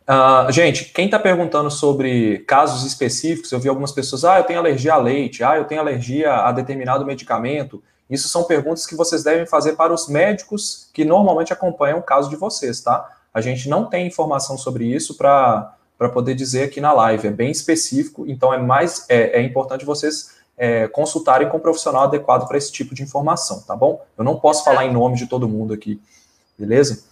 Uh, gente, quem está perguntando sobre casos específicos, eu vi algumas pessoas, ah, eu tenho alergia a leite, ah, eu tenho alergia a determinado medicamento. Isso são perguntas que vocês devem fazer para os médicos que normalmente acompanham o caso de vocês, tá? A gente não tem informação sobre isso para poder dizer aqui na live, é bem específico, então é mais é, é importante vocês é, consultarem com um profissional adequado para esse tipo de informação, tá bom? Eu não posso falar em nome de todo mundo aqui, beleza?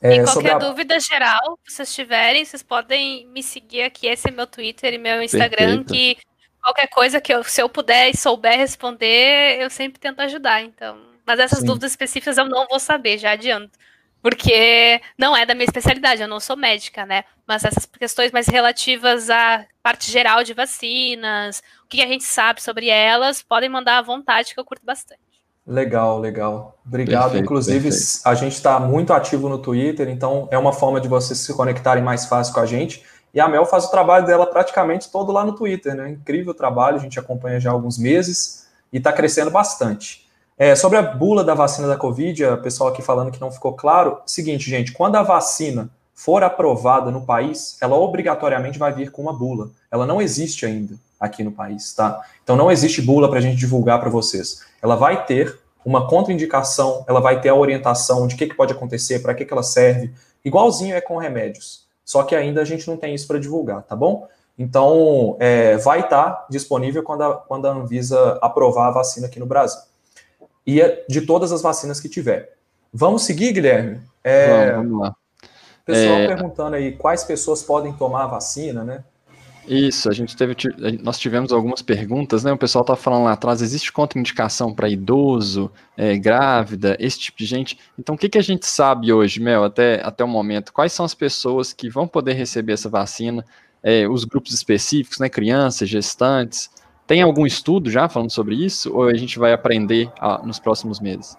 É, e qualquer a... dúvida geral que vocês tiverem, vocês podem me seguir aqui, esse é meu Twitter e meu Instagram, Perfeito. que qualquer coisa que eu, se eu puder e souber responder, eu sempre tento ajudar. Então, mas essas Sim. dúvidas específicas eu não vou saber, já adianto. Porque não é da minha especialidade, eu não sou médica, né? Mas essas questões mais relativas à parte geral de vacinas, o que a gente sabe sobre elas, podem mandar à vontade, que eu curto bastante. Legal, legal. Obrigado. Perfeito, Inclusive, perfeito. a gente está muito ativo no Twitter, então é uma forma de vocês se conectarem mais fácil com a gente. E a Mel faz o trabalho dela praticamente todo lá no Twitter, né? Incrível trabalho, a gente acompanha já há alguns meses e está crescendo bastante. É, sobre a bula da vacina da Covid, o pessoal aqui falando que não ficou claro. Seguinte, gente, quando a vacina for aprovada no país, ela obrigatoriamente vai vir com uma bula. Ela não existe ainda aqui no país, tá? Então não existe bula para a gente divulgar para vocês. Ela vai ter uma contraindicação, ela vai ter a orientação de o que, que pode acontecer, para que, que ela serve, igualzinho é com remédios. Só que ainda a gente não tem isso para divulgar, tá bom? Então, é, vai estar tá disponível quando a, quando a Anvisa aprovar a vacina aqui no Brasil. E é de todas as vacinas que tiver. Vamos seguir, Guilherme? É, vamos, vamos lá. Pessoal é... perguntando aí quais pessoas podem tomar a vacina, né? Isso, a gente teve, nós tivemos algumas perguntas, né? O pessoal tá falando lá atrás, existe contraindicação para idoso, é, grávida, esse tipo de gente. Então, o que, que a gente sabe hoje, Mel, até, até o momento? Quais são as pessoas que vão poder receber essa vacina? É, os grupos específicos, né? Crianças, gestantes. Tem algum estudo já falando sobre isso? Ou a gente vai aprender a, nos próximos meses?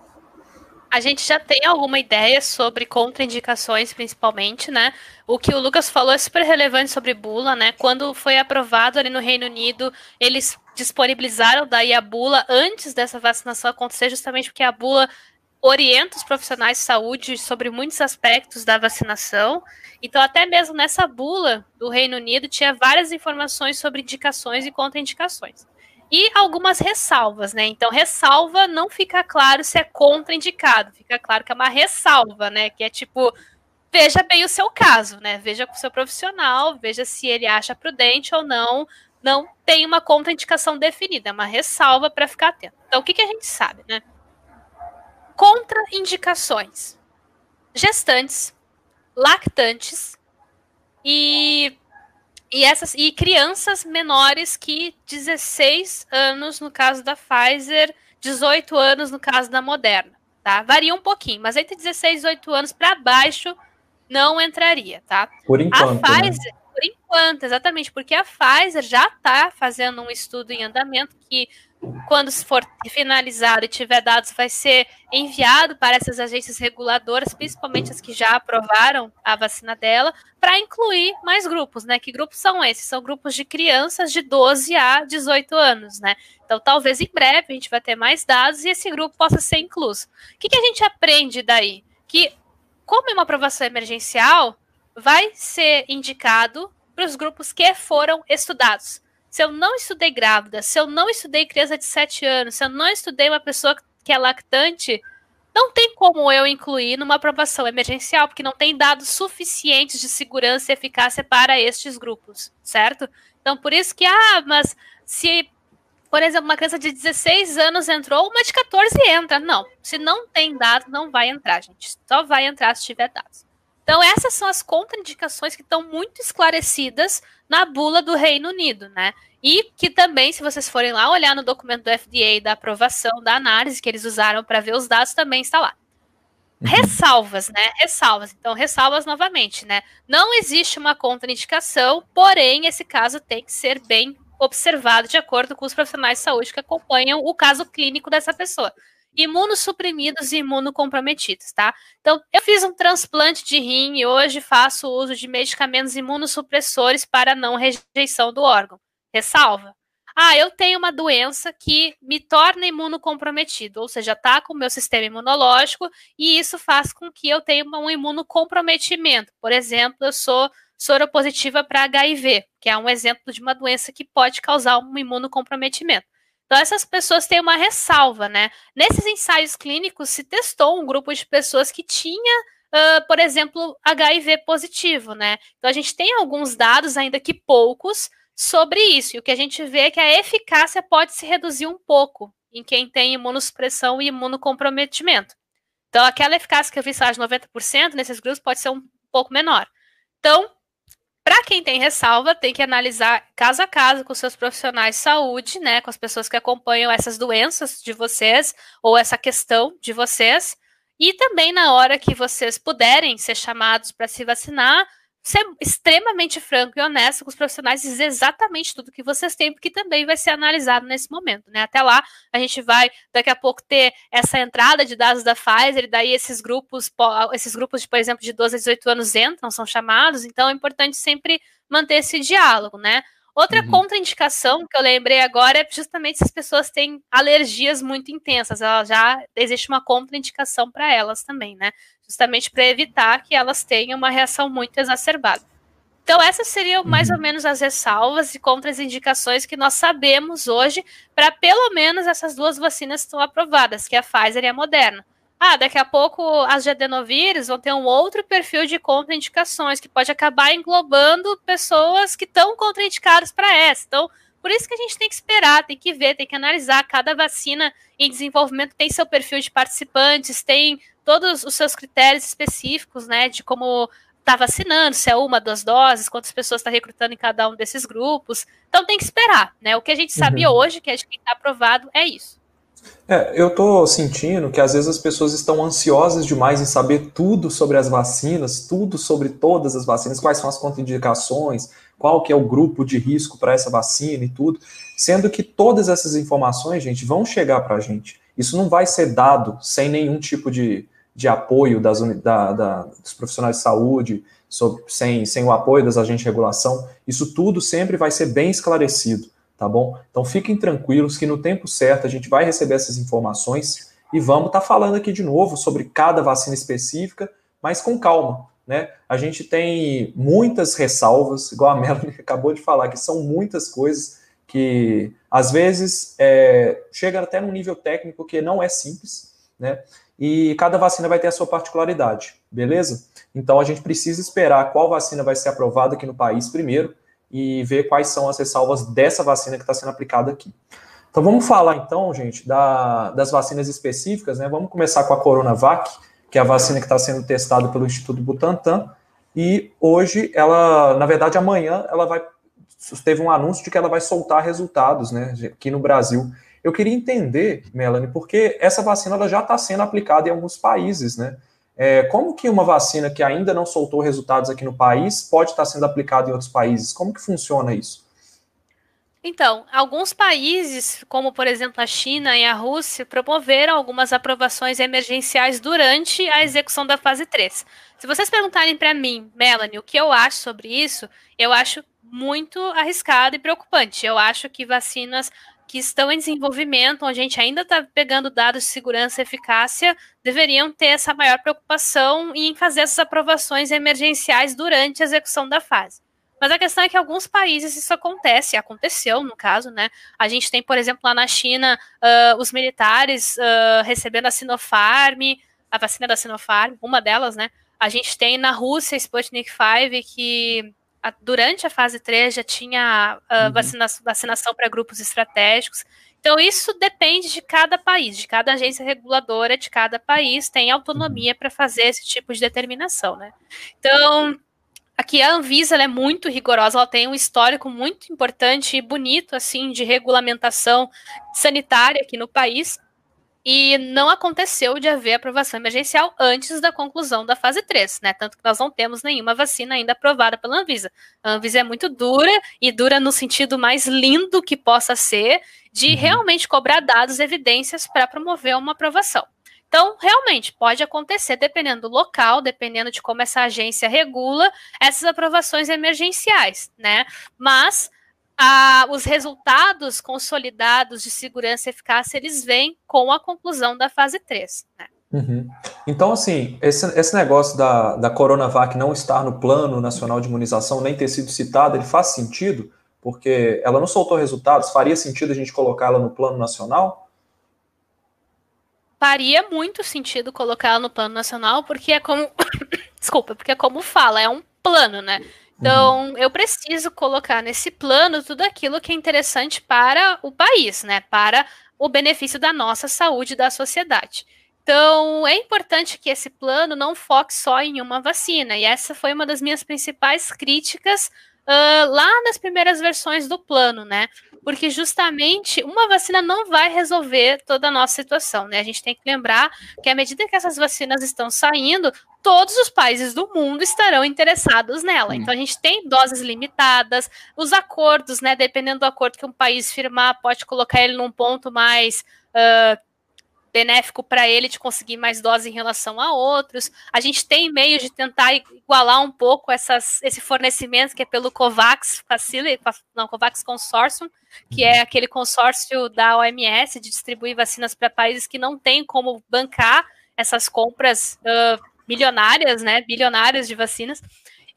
A gente já tem alguma ideia sobre contraindicações, principalmente, né? O que o Lucas falou é super relevante sobre bula, né? Quando foi aprovado ali no Reino Unido, eles disponibilizaram daí a bula antes dessa vacinação acontecer, justamente porque a bula orienta os profissionais de saúde sobre muitos aspectos da vacinação. Então, até mesmo nessa bula do Reino Unido, tinha várias informações sobre indicações e contraindicações e algumas ressalvas, né? Então, ressalva não fica claro se é contraindicado, fica claro que é uma ressalva, né? Que é tipo, veja bem o seu caso, né? Veja com o seu profissional, veja se ele acha prudente ou não. Não tem uma contraindicação definida, é uma ressalva para ficar atento. Então, o que, que a gente sabe, né? Contraindicações: gestantes, lactantes e e essas e crianças menores que 16 anos no caso da Pfizer, 18 anos no caso da Moderna, tá? Varia um pouquinho, mas entre 16 e 18 anos para baixo não entraria, tá? Por enquanto. A né? Pfizer, né? por enquanto, exatamente, porque a Pfizer já está fazendo um estudo em andamento que quando for finalizado e tiver dados, vai ser enviado para essas agências reguladoras, principalmente as que já aprovaram a vacina dela, para incluir mais grupos, né? Que grupos são esses? São grupos de crianças de 12 a 18 anos, né? Então, talvez em breve a gente vai ter mais dados e esse grupo possa ser incluso. O que, que a gente aprende daí? Que, como é uma aprovação emergencial, vai ser indicado para os grupos que foram estudados se eu não estudei grávida, se eu não estudei criança de 7 anos, se eu não estudei uma pessoa que é lactante, não tem como eu incluir numa aprovação emergencial, porque não tem dados suficientes de segurança e eficácia para estes grupos, certo? Então, por isso que, ah, mas se, por exemplo, uma criança de 16 anos entrou, uma de 14 entra. Não, se não tem dados, não vai entrar, gente. Só vai entrar se tiver dados. Então, essas são as contraindicações que estão muito esclarecidas na bula do Reino Unido, né? E que também, se vocês forem lá olhar no documento do FDA da aprovação da análise que eles usaram para ver os dados, também está lá. Uhum. Ressalvas, né? Ressalvas. Então, ressalvas novamente, né? Não existe uma contraindicação, porém, esse caso tem que ser bem observado de acordo com os profissionais de saúde que acompanham o caso clínico dessa pessoa imunossuprimidos e imunocomprometidos, tá? Então, eu fiz um transplante de rim e hoje faço uso de medicamentos imunossupressores para não rejeição do órgão. Ressalva. Ah, eu tenho uma doença que me torna imunocomprometido, ou seja, ataca o meu sistema imunológico e isso faz com que eu tenha um imunocomprometimento. Por exemplo, eu sou soropositiva para HIV, que é um exemplo de uma doença que pode causar um imunocomprometimento. Então, essas pessoas têm uma ressalva, né? Nesses ensaios clínicos, se testou um grupo de pessoas que tinha, uh, por exemplo, HIV positivo, né? Então, a gente tem alguns dados, ainda que poucos, sobre isso. E o que a gente vê é que a eficácia pode se reduzir um pouco em quem tem imunossupressão e imunocomprometimento. Então, aquela eficácia que eu vi, de 90% nesses grupos pode ser um pouco menor. Então, Para quem tem ressalva, tem que analisar caso a caso com seus profissionais de saúde, né, com as pessoas que acompanham essas doenças de vocês ou essa questão de vocês. E também na hora que vocês puderem ser chamados para se vacinar, ser extremamente franco e honesto com os profissionais e dizer exatamente tudo que vocês têm, porque também vai ser analisado nesse momento, né? Até lá, a gente vai daqui a pouco ter essa entrada de dados da Pfizer, e daí esses grupos, esses grupos, de, por exemplo, de 12 a 18 anos entram, são chamados, então é importante sempre manter esse diálogo, né? Outra uhum. contraindicação que eu lembrei agora é justamente se as pessoas têm alergias muito intensas, ela já existe uma contraindicação para elas também, né? Justamente para evitar que elas tenham uma reação muito exacerbada. Então, essas seriam uhum. mais ou menos as ressalvas e contraindicações que nós sabemos hoje para pelo menos essas duas vacinas que estão aprovadas, que é a Pfizer e a Moderna. Ah, daqui a pouco as de adenovírus vão ter um outro perfil de contraindicações, que pode acabar englobando pessoas que estão contraindicadas para essa. Então, por isso que a gente tem que esperar, tem que ver, tem que analisar. Cada vacina em desenvolvimento tem seu perfil de participantes, tem todos os seus critérios específicos, né, de como está vacinando, se é uma, duas doses, quantas pessoas está recrutando em cada um desses grupos. Então tem que esperar, né? O que a gente sabia uhum. hoje, que é de quem está aprovado, é isso. É, eu estou sentindo que às vezes as pessoas estão ansiosas demais em saber tudo sobre as vacinas, tudo sobre todas as vacinas, quais são as contraindicações, qual que é o grupo de risco para essa vacina e tudo, sendo que todas essas informações, gente, vão chegar para a gente. Isso não vai ser dado sem nenhum tipo de, de apoio das, da, da, dos profissionais de saúde, sem, sem o apoio das agentes de regulação. Isso tudo sempre vai ser bem esclarecido tá bom? Então fiquem tranquilos que no tempo certo a gente vai receber essas informações e vamos estar tá falando aqui de novo sobre cada vacina específica, mas com calma, né? A gente tem muitas ressalvas, igual a Melanie acabou de falar, que são muitas coisas que às vezes é, chega até num nível técnico que não é simples, né? E cada vacina vai ter a sua particularidade, beleza? Então a gente precisa esperar qual vacina vai ser aprovada aqui no país primeiro, e ver quais são as ressalvas dessa vacina que está sendo aplicada aqui. Então vamos falar então, gente, da, das vacinas específicas, né? Vamos começar com a Coronavac, que é a vacina que está sendo testada pelo Instituto Butantan, e hoje ela, na verdade, amanhã ela vai teve um anúncio de que ela vai soltar resultados, né, aqui no Brasil. Eu queria entender, Melanie, porque essa vacina ela já está sendo aplicada em alguns países, né? É, como que uma vacina que ainda não soltou resultados aqui no país pode estar sendo aplicada em outros países? Como que funciona isso? Então, alguns países, como por exemplo a China e a Rússia, promoveram algumas aprovações emergenciais durante a execução da fase 3. Se vocês perguntarem para mim, Melanie, o que eu acho sobre isso, eu acho muito arriscado e preocupante. Eu acho que vacinas que estão em desenvolvimento, onde a gente ainda está pegando dados de segurança e eficácia, deveriam ter essa maior preocupação em fazer essas aprovações emergenciais durante a execução da fase. Mas a questão é que em alguns países isso acontece, aconteceu no caso, né? A gente tem, por exemplo, lá na China, uh, os militares uh, recebendo a Sinopharm, a vacina da Sinopharm, uma delas, né? A gente tem na Rússia Sputnik V, que a, durante a fase 3 já tinha uh, uhum. vacina, vacinação para grupos estratégicos. Então, isso depende de cada país, de cada agência reguladora de cada país, tem autonomia uhum. para fazer esse tipo de determinação, né? Então, aqui a Anvisa é muito rigorosa, ela tem um histórico muito importante e bonito, assim, de regulamentação sanitária aqui no país e não aconteceu de haver aprovação emergencial antes da conclusão da fase 3, né? Tanto que nós não temos nenhuma vacina ainda aprovada pela Anvisa. A Anvisa é muito dura e dura no sentido mais lindo que possa ser, de uhum. realmente cobrar dados, evidências para promover uma aprovação. Então, realmente, pode acontecer, dependendo do local, dependendo de como essa agência regula, essas aprovações emergenciais, né? Mas a, os resultados consolidados de segurança e eficácia, eles vêm com a conclusão da fase 3. Né? Uhum. Então, assim, esse, esse negócio da, da Coronavac não estar no Plano Nacional de Imunização, nem ter sido citado, ele faz sentido? Porque ela não soltou resultados, faria sentido a gente colocá-la no Plano Nacional? Faria muito sentido colocá-la no Plano Nacional, porque é como... Desculpa, porque é como fala, é um plano, né? Então, uhum. eu preciso colocar nesse plano tudo aquilo que é interessante para o país, né? Para o benefício da nossa saúde da sociedade. Então, é importante que esse plano não foque só em uma vacina, e essa foi uma das minhas principais críticas uh, lá nas primeiras versões do plano, né? Porque justamente uma vacina não vai resolver toda a nossa situação, né? A gente tem que lembrar que à medida que essas vacinas estão saindo, todos os países do mundo estarão interessados nela. Então a gente tem doses limitadas, os acordos, né? Dependendo do acordo que um país firmar, pode colocar ele num ponto mais uh, benéfico para ele de conseguir mais doses em relação a outros. A gente tem meios de tentar igualar um pouco essas, esse fornecimento que é pelo COVAX Facility, não, COVAX Consortium, que é aquele consórcio da OMS de distribuir vacinas para países que não têm como bancar essas compras uh, milionárias, né, bilionárias de vacinas.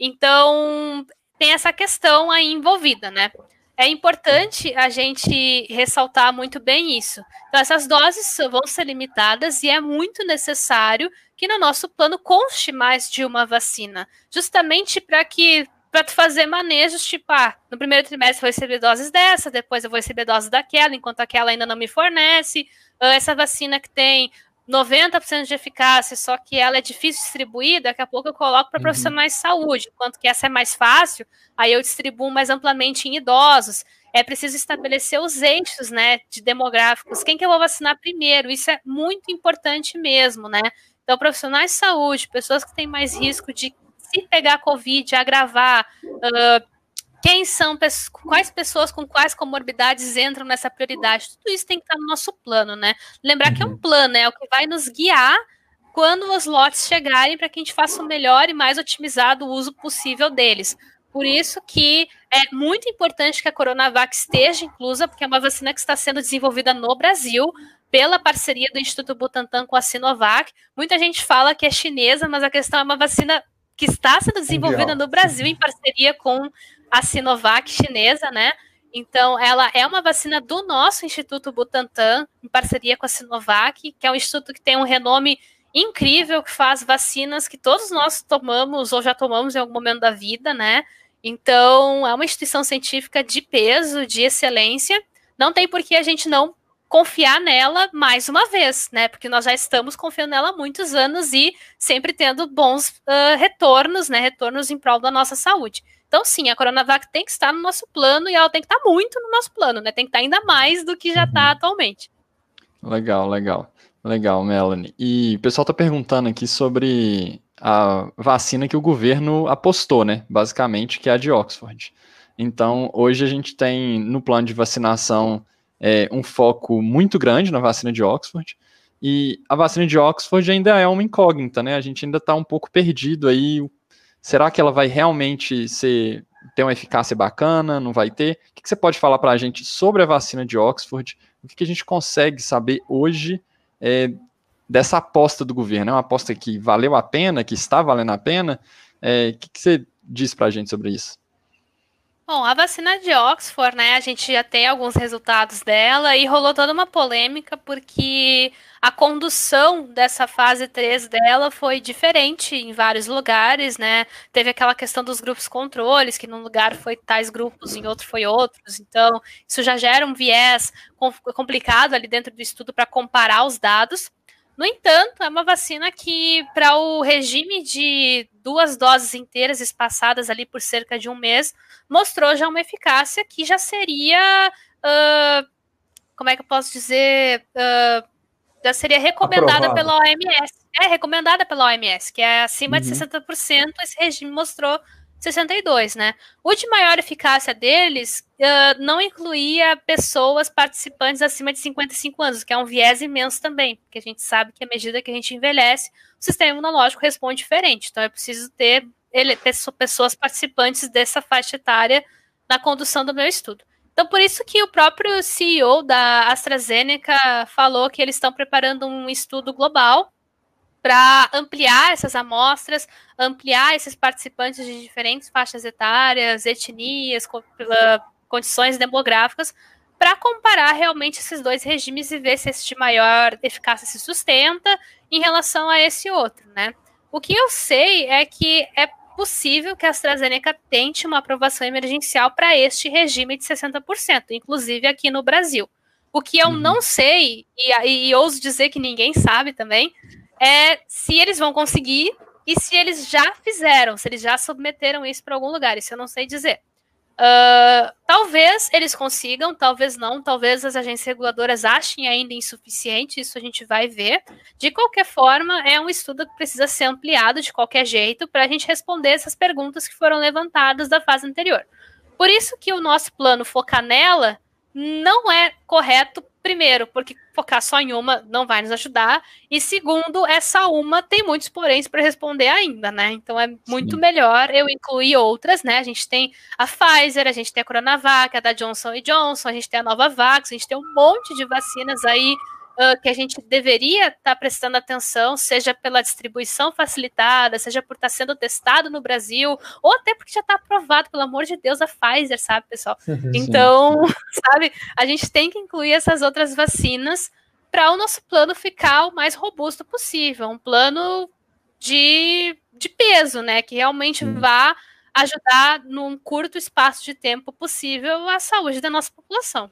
Então, tem essa questão aí envolvida, né? É importante a gente ressaltar muito bem isso. Então, essas doses vão ser limitadas e é muito necessário que no nosso plano conste mais de uma vacina, justamente para que para fazer manejos, tipo, ah, no primeiro trimestre eu vou receber doses dessa, depois eu vou receber doses daquela, enquanto aquela ainda não me fornece. Ah, essa vacina que tem 90% de eficácia, só que ela é difícil distribuir, daqui a pouco eu coloco para uhum. profissionais de saúde, enquanto que essa é mais fácil, aí eu distribuo mais amplamente em idosos. É preciso estabelecer os eixos, né, de demográficos. Quem que eu vou vacinar primeiro? Isso é muito importante mesmo, né? Então, profissionais de saúde, pessoas que têm mais risco de se pegar Covid, agravar, uh, quem são, quais pessoas com quais comorbidades entram nessa prioridade. Tudo isso tem que estar no nosso plano, né? Lembrar uhum. que é um uhum. plano, é o que vai nos guiar quando os lotes chegarem para que a gente faça o melhor e mais otimizado uso possível deles. Por isso que é muito importante que a Coronavac esteja inclusa, porque é uma vacina que está sendo desenvolvida no Brasil pela parceria do Instituto Butantan com a Sinovac. Muita gente fala que é chinesa, mas a questão é uma vacina que está sendo desenvolvida no Brasil em parceria com a Sinovac chinesa, né? Então, ela é uma vacina do nosso Instituto Butantan, em parceria com a Sinovac, que é um instituto que tem um renome incrível, que faz vacinas que todos nós tomamos ou já tomamos em algum momento da vida, né? Então, é uma instituição científica de peso, de excelência. Não tem por que a gente não confiar nela mais uma vez, né? Porque nós já estamos confiando nela há muitos anos e sempre tendo bons uh, retornos, né? Retornos em prol da nossa saúde. Então, sim, a Coronavac tem que estar no nosso plano e ela tem que estar muito no nosso plano, né? Tem que estar ainda mais do que já está uhum. atualmente. Legal, legal. Legal, Melanie. E o pessoal está perguntando aqui sobre a vacina que o governo apostou, né? Basicamente, que é a de Oxford. Então, hoje a gente tem no plano de vacinação é, um foco muito grande na vacina de Oxford. E a vacina de Oxford ainda é uma incógnita, né? A gente ainda está um pouco perdido aí Será que ela vai realmente ser, ter uma eficácia bacana? Não vai ter? O que, você pode falar para a gente sobre a vacina de Oxford? O que, a gente consegue saber hoje é, dessa aposta do governo? É uma aposta que valeu a pena, que está valendo a pena? É, o que você diz para a gente sobre isso? Bom, a vacina de Oxford, né, a gente já tem alguns resultados dela e rolou toda uma polêmica porque a condução dessa fase 3 dela foi diferente em vários lugares, né? Teve aquela questão dos grupos controles, que num lugar foi tais grupos, em outro foi outros. Então, isso já gera um viés complicado ali dentro do estudo para comparar os dados. No entanto, é uma vacina que, para o regime de duas doses inteiras espaçadas ali por cerca de um mês, mostrou já uma eficácia que já seria. Uh, como é que eu posso dizer? Uh, já seria recomendada Aprovado. pela OMS. É, recomendada pela OMS, que é acima uhum. de 60%, esse regime mostrou 62, né? O de maior eficácia deles uh, não incluía pessoas participantes acima de 55 anos, que é um viés imenso também, porque a gente sabe que à medida que a gente envelhece, o sistema imunológico responde diferente. Então é preciso ter ele, pessoas participantes dessa faixa etária na condução do meu estudo. Então, por isso que o próprio CEO da AstraZeneca falou que eles estão preparando um estudo global para ampliar essas amostras, ampliar esses participantes de diferentes faixas etárias, etnias, condições demográficas, para comparar realmente esses dois regimes e ver se esse de maior eficácia se sustenta em relação a esse outro, né? O que eu sei é que é possível que a AstraZeneca tente uma aprovação emergencial para este regime de 60%, inclusive aqui no Brasil. O que eu uhum. não sei, e, e, e ouso dizer que ninguém sabe também, é se eles vão conseguir e se eles já fizeram, se eles já submeteram isso para algum lugar. Isso eu não sei dizer. Uh, talvez eles consigam, talvez não, talvez as agências reguladoras achem ainda insuficiente, isso a gente vai ver. De qualquer forma, é um estudo que precisa ser ampliado de qualquer jeito para a gente responder essas perguntas que foram levantadas da fase anterior. Por isso que o nosso plano focar nela não é correto Primeiro, porque focar só em uma não vai nos ajudar. E segundo, essa uma tem muitos poréns para responder ainda, né? Então é muito Sim. melhor eu incluir outras, né? A gente tem a Pfizer, a gente tem a Coronavac, a da Johnson Johnson, a gente tem a Novavax, a gente tem um monte de vacinas aí uh, que a gente deveria estar tá prestando atenção, seja pela distribuição facilitada, seja por estar tá sendo testado no Brasil, ou até porque já está aprovado, pelo amor de Deus, a Pfizer, sabe, pessoal? Então, sabe, a gente tem que incluir essas outras vacinas para o nosso plano ficar o mais robusto possível, um plano de, de peso, né, que realmente hum. vá ajudar num curto espaço de tempo possível a saúde da nossa população.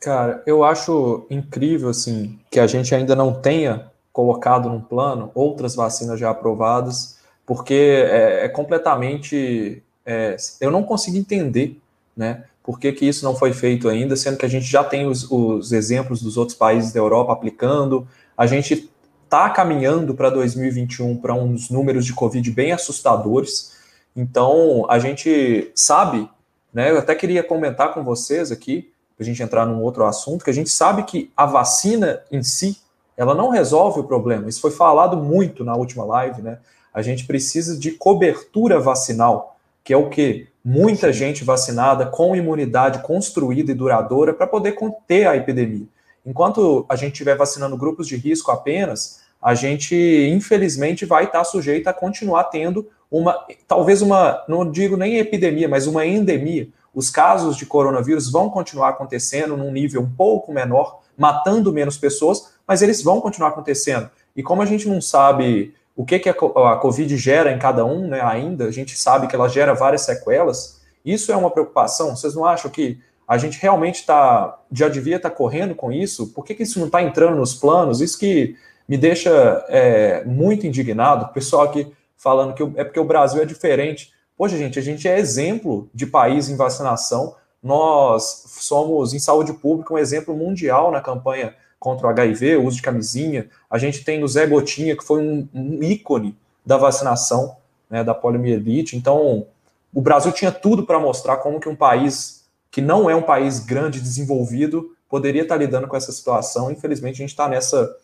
Cara, eu acho incrível assim que a gente ainda não tenha colocado num plano outras vacinas já aprovadas, porque é, é completamente. É, eu não consigo entender, né? Por que, que isso não foi feito ainda, sendo que a gente já tem os, os exemplos dos outros países da Europa aplicando, a gente está caminhando para 2021 para uns números de Covid bem assustadores. Então, a gente sabe, né? Eu até queria comentar com vocês aqui para a gente entrar num outro assunto, que a gente sabe que a vacina em si, ela não resolve o problema. Isso foi falado muito na última live, né? A gente precisa de cobertura vacinal, que é o que muita gente vacinada com imunidade construída e duradoura para poder conter a epidemia. Enquanto a gente estiver vacinando grupos de risco apenas, a gente infelizmente vai estar sujeito a continuar tendo uma, talvez uma, não digo nem epidemia, mas uma endemia, os casos de coronavírus vão continuar acontecendo num nível um pouco menor, matando menos pessoas, mas eles vão continuar acontecendo. E como a gente não sabe o que, que a Covid gera em cada um, né, ainda, a gente sabe que ela gera várias sequelas, isso é uma preocupação. Vocês não acham que a gente realmente está, já devia estar tá correndo com isso? Por que, que isso não está entrando nos planos? Isso que me deixa é, muito indignado. O pessoal aqui falando que é porque o Brasil é diferente. Poxa, gente, a gente é exemplo de país em vacinação. Nós somos, em saúde pública, um exemplo mundial na campanha contra o HIV, o uso de camisinha. A gente tem o Zé Gotinha, que foi um, um ícone da vacinação, né, da poliomielite. Então, o Brasil tinha tudo para mostrar como que um país que não é um país grande, desenvolvido, poderia estar lidando com essa situação. Infelizmente, a gente está nessa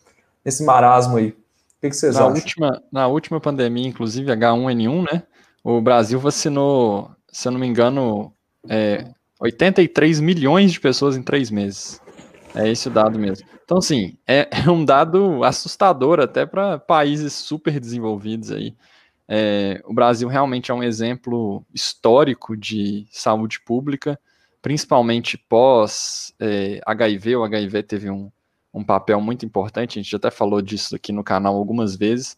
nesse marasmo aí. O que, que vocês na acham? Última, na última pandemia, inclusive H1N1, né? O Brasil vacinou, se eu não me engano, é, 83 milhões de pessoas em três meses. É esse o dado mesmo. Então, assim, é, é um dado assustador até para países super desenvolvidos aí. É, o Brasil realmente é um exemplo histórico de saúde pública, principalmente pós é, HIV. O HIV teve um, um papel muito importante, a gente até falou disso aqui no canal algumas vezes.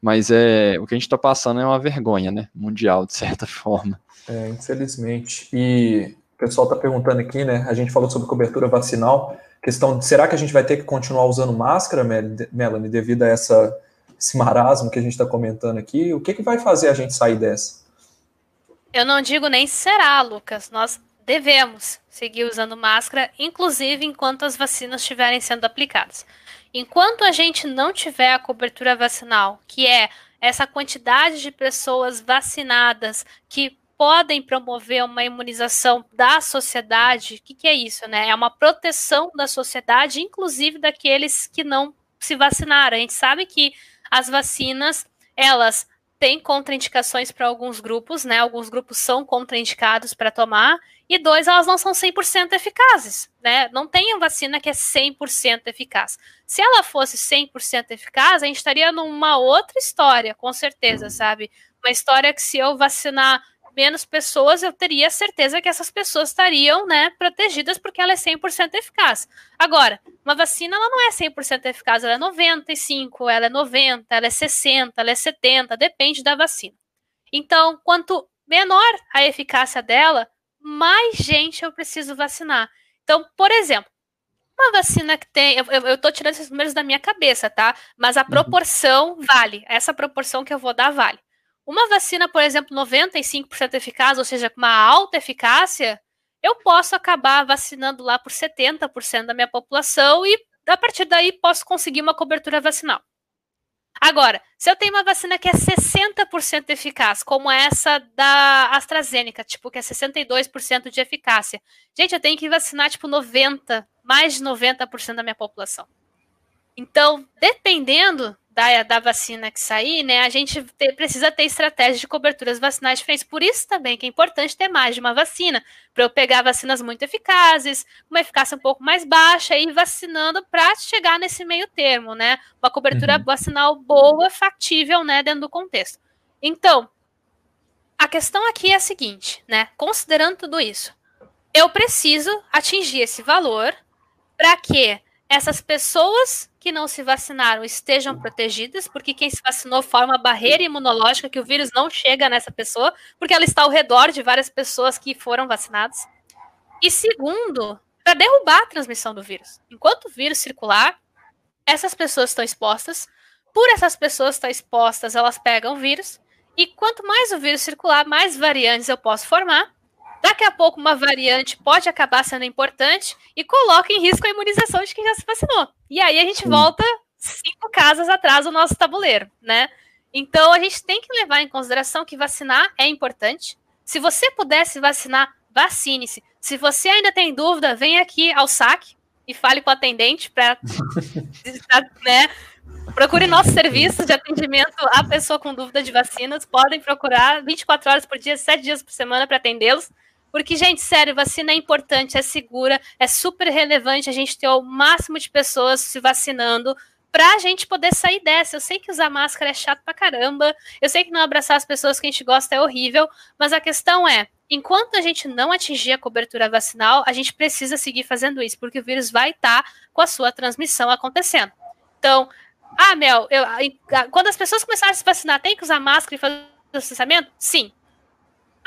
Mas é, o que a gente está passando é uma vergonha, né? Mundial, de certa forma. É, infelizmente. E o pessoal está perguntando aqui, né? A gente falou sobre cobertura vacinal. Questão de será que a gente vai ter que continuar usando máscara, Melanie, devido a essa, esse marasmo que a gente está comentando aqui? O que, que vai fazer a gente sair dessa? Eu não digo nem será, Lucas. Nós devemos seguir usando máscara, inclusive enquanto as vacinas estiverem sendo aplicadas. Enquanto a gente não tiver a cobertura vacinal, que é essa quantidade de pessoas vacinadas que podem promover uma imunização da sociedade, o que, que é isso, né? É uma proteção da sociedade, inclusive daqueles que não se vacinaram. A gente sabe que as vacinas, elas têm contraindicações para alguns grupos, né? Alguns grupos são contraindicados para tomar, e dois, elas não são 100% eficazes, né? Não tem vacina que é 100% eficaz. Se ela fosse 100% eficaz, a gente estaria numa outra história, com certeza, sabe? Uma história que se eu vacinar menos pessoas, eu teria certeza que essas pessoas estariam, né, protegidas porque ela é 100% eficaz. Agora, uma vacina ela não é 100% eficaz, ela é 95, ela é 90, ela é 60, ela é 70, depende da vacina. Então, quanto menor a eficácia dela, mais gente eu preciso vacinar. Então, por exemplo, uma vacina que tem. Eu, tô tirando esses números da minha cabeça, tá? Mas a uhum. proporção vale. Essa proporção que eu vou dar vale. Uma vacina, por exemplo, 95% eficaz, ou seja, com uma alta eficácia, eu posso acabar vacinando lá por 70% da minha população e a partir daí posso conseguir uma cobertura vacinal. Agora, se eu tenho uma vacina que é 60% eficaz, como essa da AstraZeneca, tipo, que é 62% de eficácia, gente, eu tenho que vacinar, tipo, 90%, mais de 90% da minha população. Então, dependendo da, da vacina que sair, né, a gente ter, precisa ter estratégias de coberturas vacinais diferentes. Por isso também que é importante ter mais de uma vacina, para eu pegar vacinas muito eficazes, uma eficácia um pouco mais baixa e ir vacinando para chegar nesse meio termo, né? Uma cobertura uhum. vacinal boa, factível, né, dentro do contexto. Então, a questão aqui é a seguinte, né? Considerando tudo isso, eu preciso atingir esse valor para que essas pessoas que não se vacinaram estejam protegidas, porque quem se vacinou forma uma barreira imunológica que o vírus não chega nessa pessoa, porque ela está ao redor de várias pessoas que foram vacinadas. E segundo, para derrubar a transmissão do vírus. Enquanto o vírus circular, essas pessoas estão expostas. Por essas pessoas estar expostas, elas pegam o vírus. E quanto mais o vírus circular, mais variantes eu posso formar. Daqui a pouco, uma variante pode acabar sendo importante e coloca em risco a imunização de quem já se vacinou. E aí a gente volta cinco casas atrás do nosso tabuleiro, né? Então a gente tem que levar em consideração que vacinar é importante. Se você pudesse vacinar, vacine-se. Se você ainda tem dúvida, vem aqui ao saque e fale com o atendente para né, Procure nosso serviço de atendimento à pessoa com dúvida de vacinas. Podem procurar 24 horas por dia, 7 dias por semana para atendê-los. Porque, gente, sério, vacina é importante, é segura, é super relevante a gente ter o máximo de pessoas se vacinando para a gente poder sair dessa. Eu sei que usar máscara é chato pra caramba, eu sei que não abraçar as pessoas que a gente gosta é horrível, mas a questão é, enquanto a gente não atingir a cobertura vacinal, a gente precisa seguir fazendo isso, porque o vírus vai estar tá com a sua transmissão acontecendo. Então, ah, Mel, eu, quando as pessoas começarem a se vacinar, tem que usar máscara e fazer o distanciamento? Sim.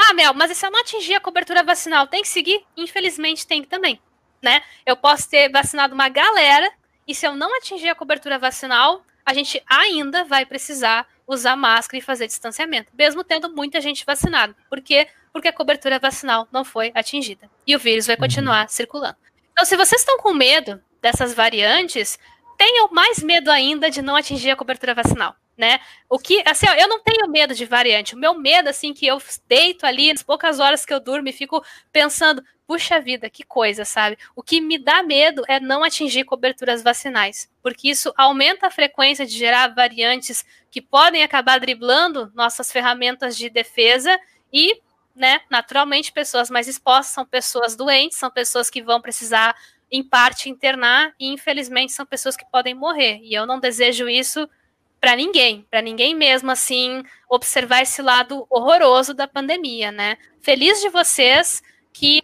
Ah, Mel, mas se eu não atingir a cobertura vacinal, tem que seguir? Infelizmente tem também, né? Eu posso ter vacinado uma galera e se eu não atingir a cobertura vacinal, a gente ainda vai precisar usar máscara e fazer distanciamento, mesmo tendo muita gente vacinada. Por quê? Porque a cobertura vacinal não foi atingida e o vírus vai uhum. continuar uhum. circulando. Então, se vocês estão com medo dessas variantes, tenham mais medo ainda de não atingir a cobertura vacinal né? O que, assim, ó, eu não tenho medo de variante. O meu medo, assim, que eu deito ali nas poucas horas que eu durmo e fico pensando, puxa vida, que coisa, sabe? O que me dá medo é não atingir coberturas vacinais, porque isso aumenta a frequência de gerar variantes que podem acabar driblando nossas ferramentas de defesa e, né, naturalmente, pessoas mais expostas são pessoas doentes, são pessoas que vão precisar, em parte, internar e, infelizmente, são pessoas que podem morrer. E eu não desejo isso para ninguém, para ninguém mesmo assim observar esse lado horroroso da pandemia, né? Feliz de vocês que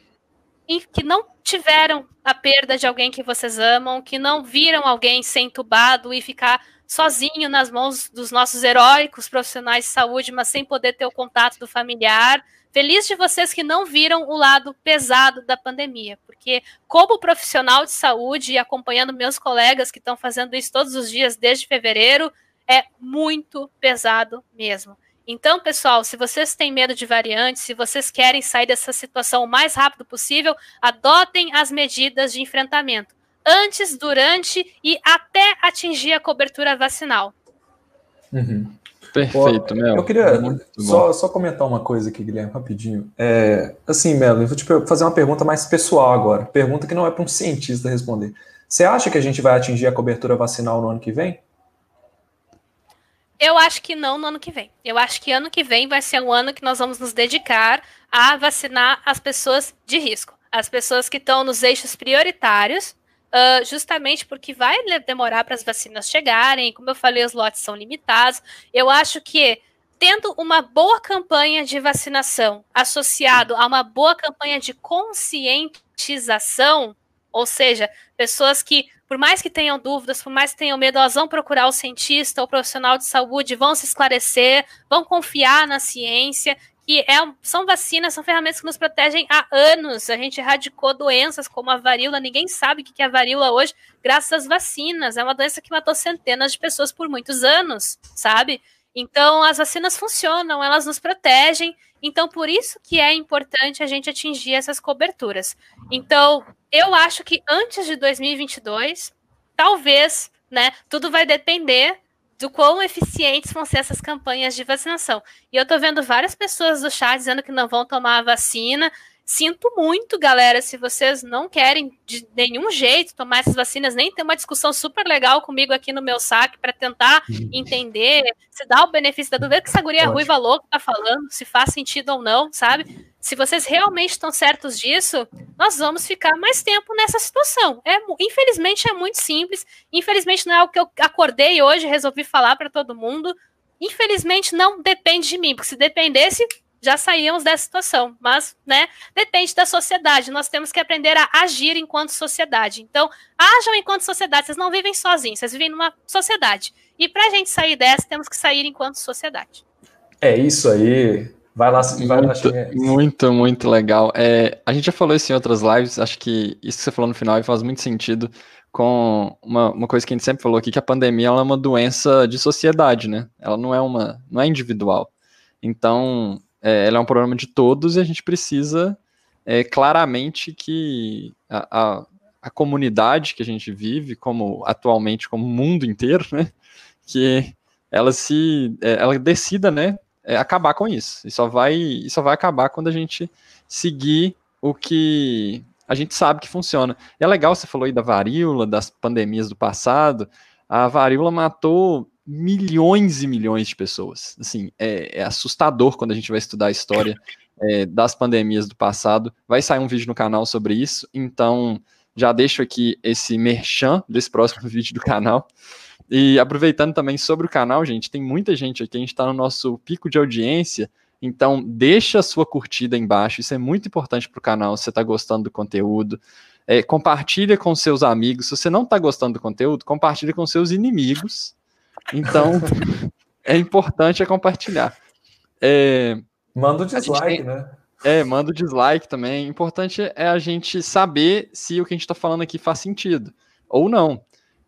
que não tiveram a perda de alguém que vocês amam, que não viram alguém ser entubado e ficar sozinho nas mãos dos nossos heróicos profissionais de saúde, mas sem poder ter o contato do familiar. Feliz de vocês que não viram o lado pesado da pandemia, porque como profissional de saúde e acompanhando meus colegas que estão fazendo isso todos os dias desde fevereiro, é muito pesado mesmo. Então, pessoal, se vocês têm medo de variantes, se vocês querem sair dessa situação o mais rápido possível, adotem as medidas de enfrentamento antes, durante e até atingir a cobertura vacinal. Uhum. Perfeito, Mel. Eu queria só, só, comentar uma coisa aqui, Guilherme, rapidinho. É, assim, Melo, eu vou te fazer uma pergunta mais pessoal agora. Pergunta que não é para um cientista responder. Você acha que a gente vai atingir a cobertura vacinal no ano que vem? Eu acho que não no ano que vem. Eu acho que ano que vem vai ser um ano que nós vamos nos dedicar a vacinar as pessoas de risco, as pessoas que estão nos eixos prioritários, uh, justamente porque vai demorar para as vacinas chegarem. Como eu falei, os lotes são limitados. Eu acho que tendo uma boa campanha de vacinação associado a uma boa campanha de conscientização, ou seja, pessoas que por mais que tenham dúvidas, por mais que tenham medo, elas vão procurar o cientista ou profissional de saúde, vão se esclarecer, vão confiar na ciência, que é, são vacinas, são ferramentas que nos protegem há anos. A gente erradicou doenças como a varíola, ninguém sabe o que é a varíola hoje, graças às vacinas. É uma doença que matou centenas de pessoas por muitos anos, sabe? Então, as vacinas funcionam, elas nos protegem. Então, por isso que é importante a gente atingir essas coberturas. Então, eu acho que antes de 2022, talvez, né, tudo vai depender do quão eficientes vão ser essas campanhas de vacinação. E eu tô vendo várias pessoas do chat dizendo que não vão tomar a vacina. Sinto muito, galera, se vocês não querem de nenhum jeito tomar essas vacinas, nem ter uma discussão super legal comigo aqui no meu saque para tentar entender se dá o benefício da dúvida que essa guria ruiva louca tá falando, se faz sentido ou não, sabe? Se vocês realmente estão certos disso, nós vamos ficar mais tempo nessa situação. É, infelizmente é muito simples, infelizmente não é o que eu acordei hoje, resolvi falar para todo mundo. Infelizmente não depende de mim, porque se dependesse, já saíamos dessa situação, mas, né, depende da sociedade. Nós temos que aprender a agir enquanto sociedade. Então, ajam enquanto sociedade. Vocês não vivem sozinhos, vocês vivem numa sociedade. E para a gente sair dessa, temos que sair enquanto sociedade. É isso aí. Vai lá, vai muito, lá muito, muito legal. É, a gente já falou isso em outras lives. Acho que isso que você falou no final faz muito sentido com uma, uma coisa que a gente sempre falou aqui, que a pandemia é uma doença de sociedade, né? Ela não é uma, não é individual. Então, é, ela é um problema de todos e a gente precisa é, claramente que a, a, a, comunidade que a gente vive, como atualmente como o mundo inteiro, né, que ela se é, ela decida, né, é, acabar com isso. E só vai e só vai acabar quando a gente seguir o que a gente sabe que funciona. E é legal você falou aí da varíola, das pandemias do passado. A varíola matou milhões e milhões de pessoas. Assim, é, é assustador quando a gente vai estudar a história é, das pandemias do passado. Vai sair um vídeo no canal sobre isso, então já deixo aqui esse merchan desse próximo vídeo do canal. E aproveitando também sobre o canal, gente, tem muita gente aqui, a gente está no nosso pico de audiência, então deixa a sua curtida embaixo, isso é muito importante para o canal, se você está gostando do conteúdo. É, compartilha com seus amigos. Se você não está gostando do conteúdo, compartilha com seus inimigos então, é importante é compartilhar. É, manda o dislike, tem, né? É, manda o dislike também. Importante é a gente saber se o que a gente está falando aqui faz sentido ou não.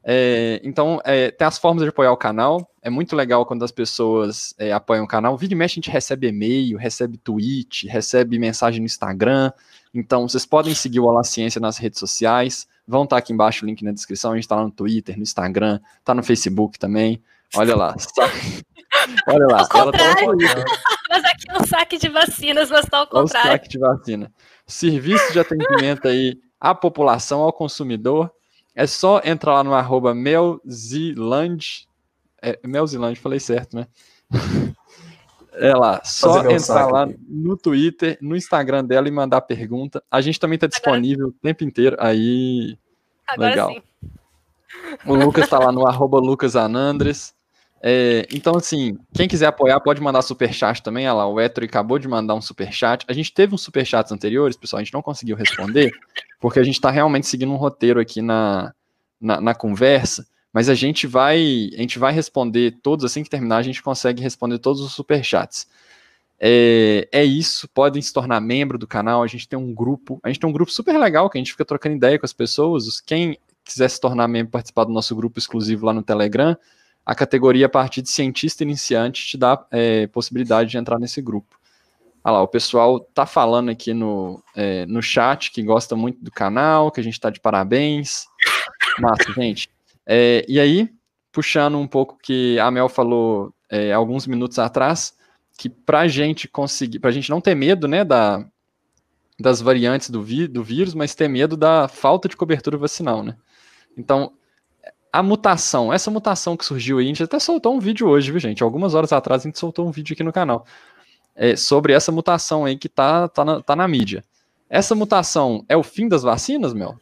É, então, é, tem as formas de apoiar o canal. É muito legal quando as pessoas é, apoiam o canal. Vídeo e mexe, a gente recebe e-mail, recebe tweet, recebe mensagem no Instagram. Então, vocês podem seguir o Olá Ciência nas redes sociais. Vão estar tá aqui embaixo o link na descrição. A gente está lá no Twitter, no Instagram, tá no Facebook também. Olha lá. Olha lá. Ela tá mas aqui é um saque de vacinas, mas tá ao contrário. É o saque de vacina. Serviço de atendimento aí à população, ao consumidor. É só entrar lá no arroba Melziland. É, Melziland, falei certo, né? É lá, só entrar lá aqui. no Twitter, no Instagram dela e mandar pergunta. A gente também está disponível o tempo inteiro, aí. Agora legal. Sim. O Lucas está lá no arroba Lucas Anandres. É, então, assim, quem quiser apoiar pode mandar superchat também. Olha lá, o Etro acabou de mandar um superchat. A gente teve uns superchats anteriores, pessoal, a gente não conseguiu responder, porque a gente está realmente seguindo um roteiro aqui na, na, na conversa. Mas a gente vai, a gente vai responder todos assim que terminar, a gente consegue responder todos os superchats. É, é isso, podem se tornar membro do canal. A gente tem um grupo, a gente tem um grupo super legal que a gente fica trocando ideia com as pessoas. Quem quiser se tornar membro, participar do nosso grupo exclusivo lá no Telegram, a categoria a partir de cientista iniciante te dá é, possibilidade de entrar nesse grupo. Olha lá, o pessoal tá falando aqui no, é, no chat que gosta muito do canal, que a gente está de parabéns. Massa, gente. É, e aí, puxando um pouco que a Mel falou é, alguns minutos atrás, que para a gente conseguir, para a gente não ter medo, né, da, das variantes do, vi, do vírus, mas ter medo da falta de cobertura vacinal, né? Então, a mutação, essa mutação que surgiu aí, a gente até soltou um vídeo hoje, viu, gente? Algumas horas atrás a gente soltou um vídeo aqui no canal é, sobre essa mutação aí que tá, tá, na, tá na mídia. Essa mutação é o fim das vacinas, Mel?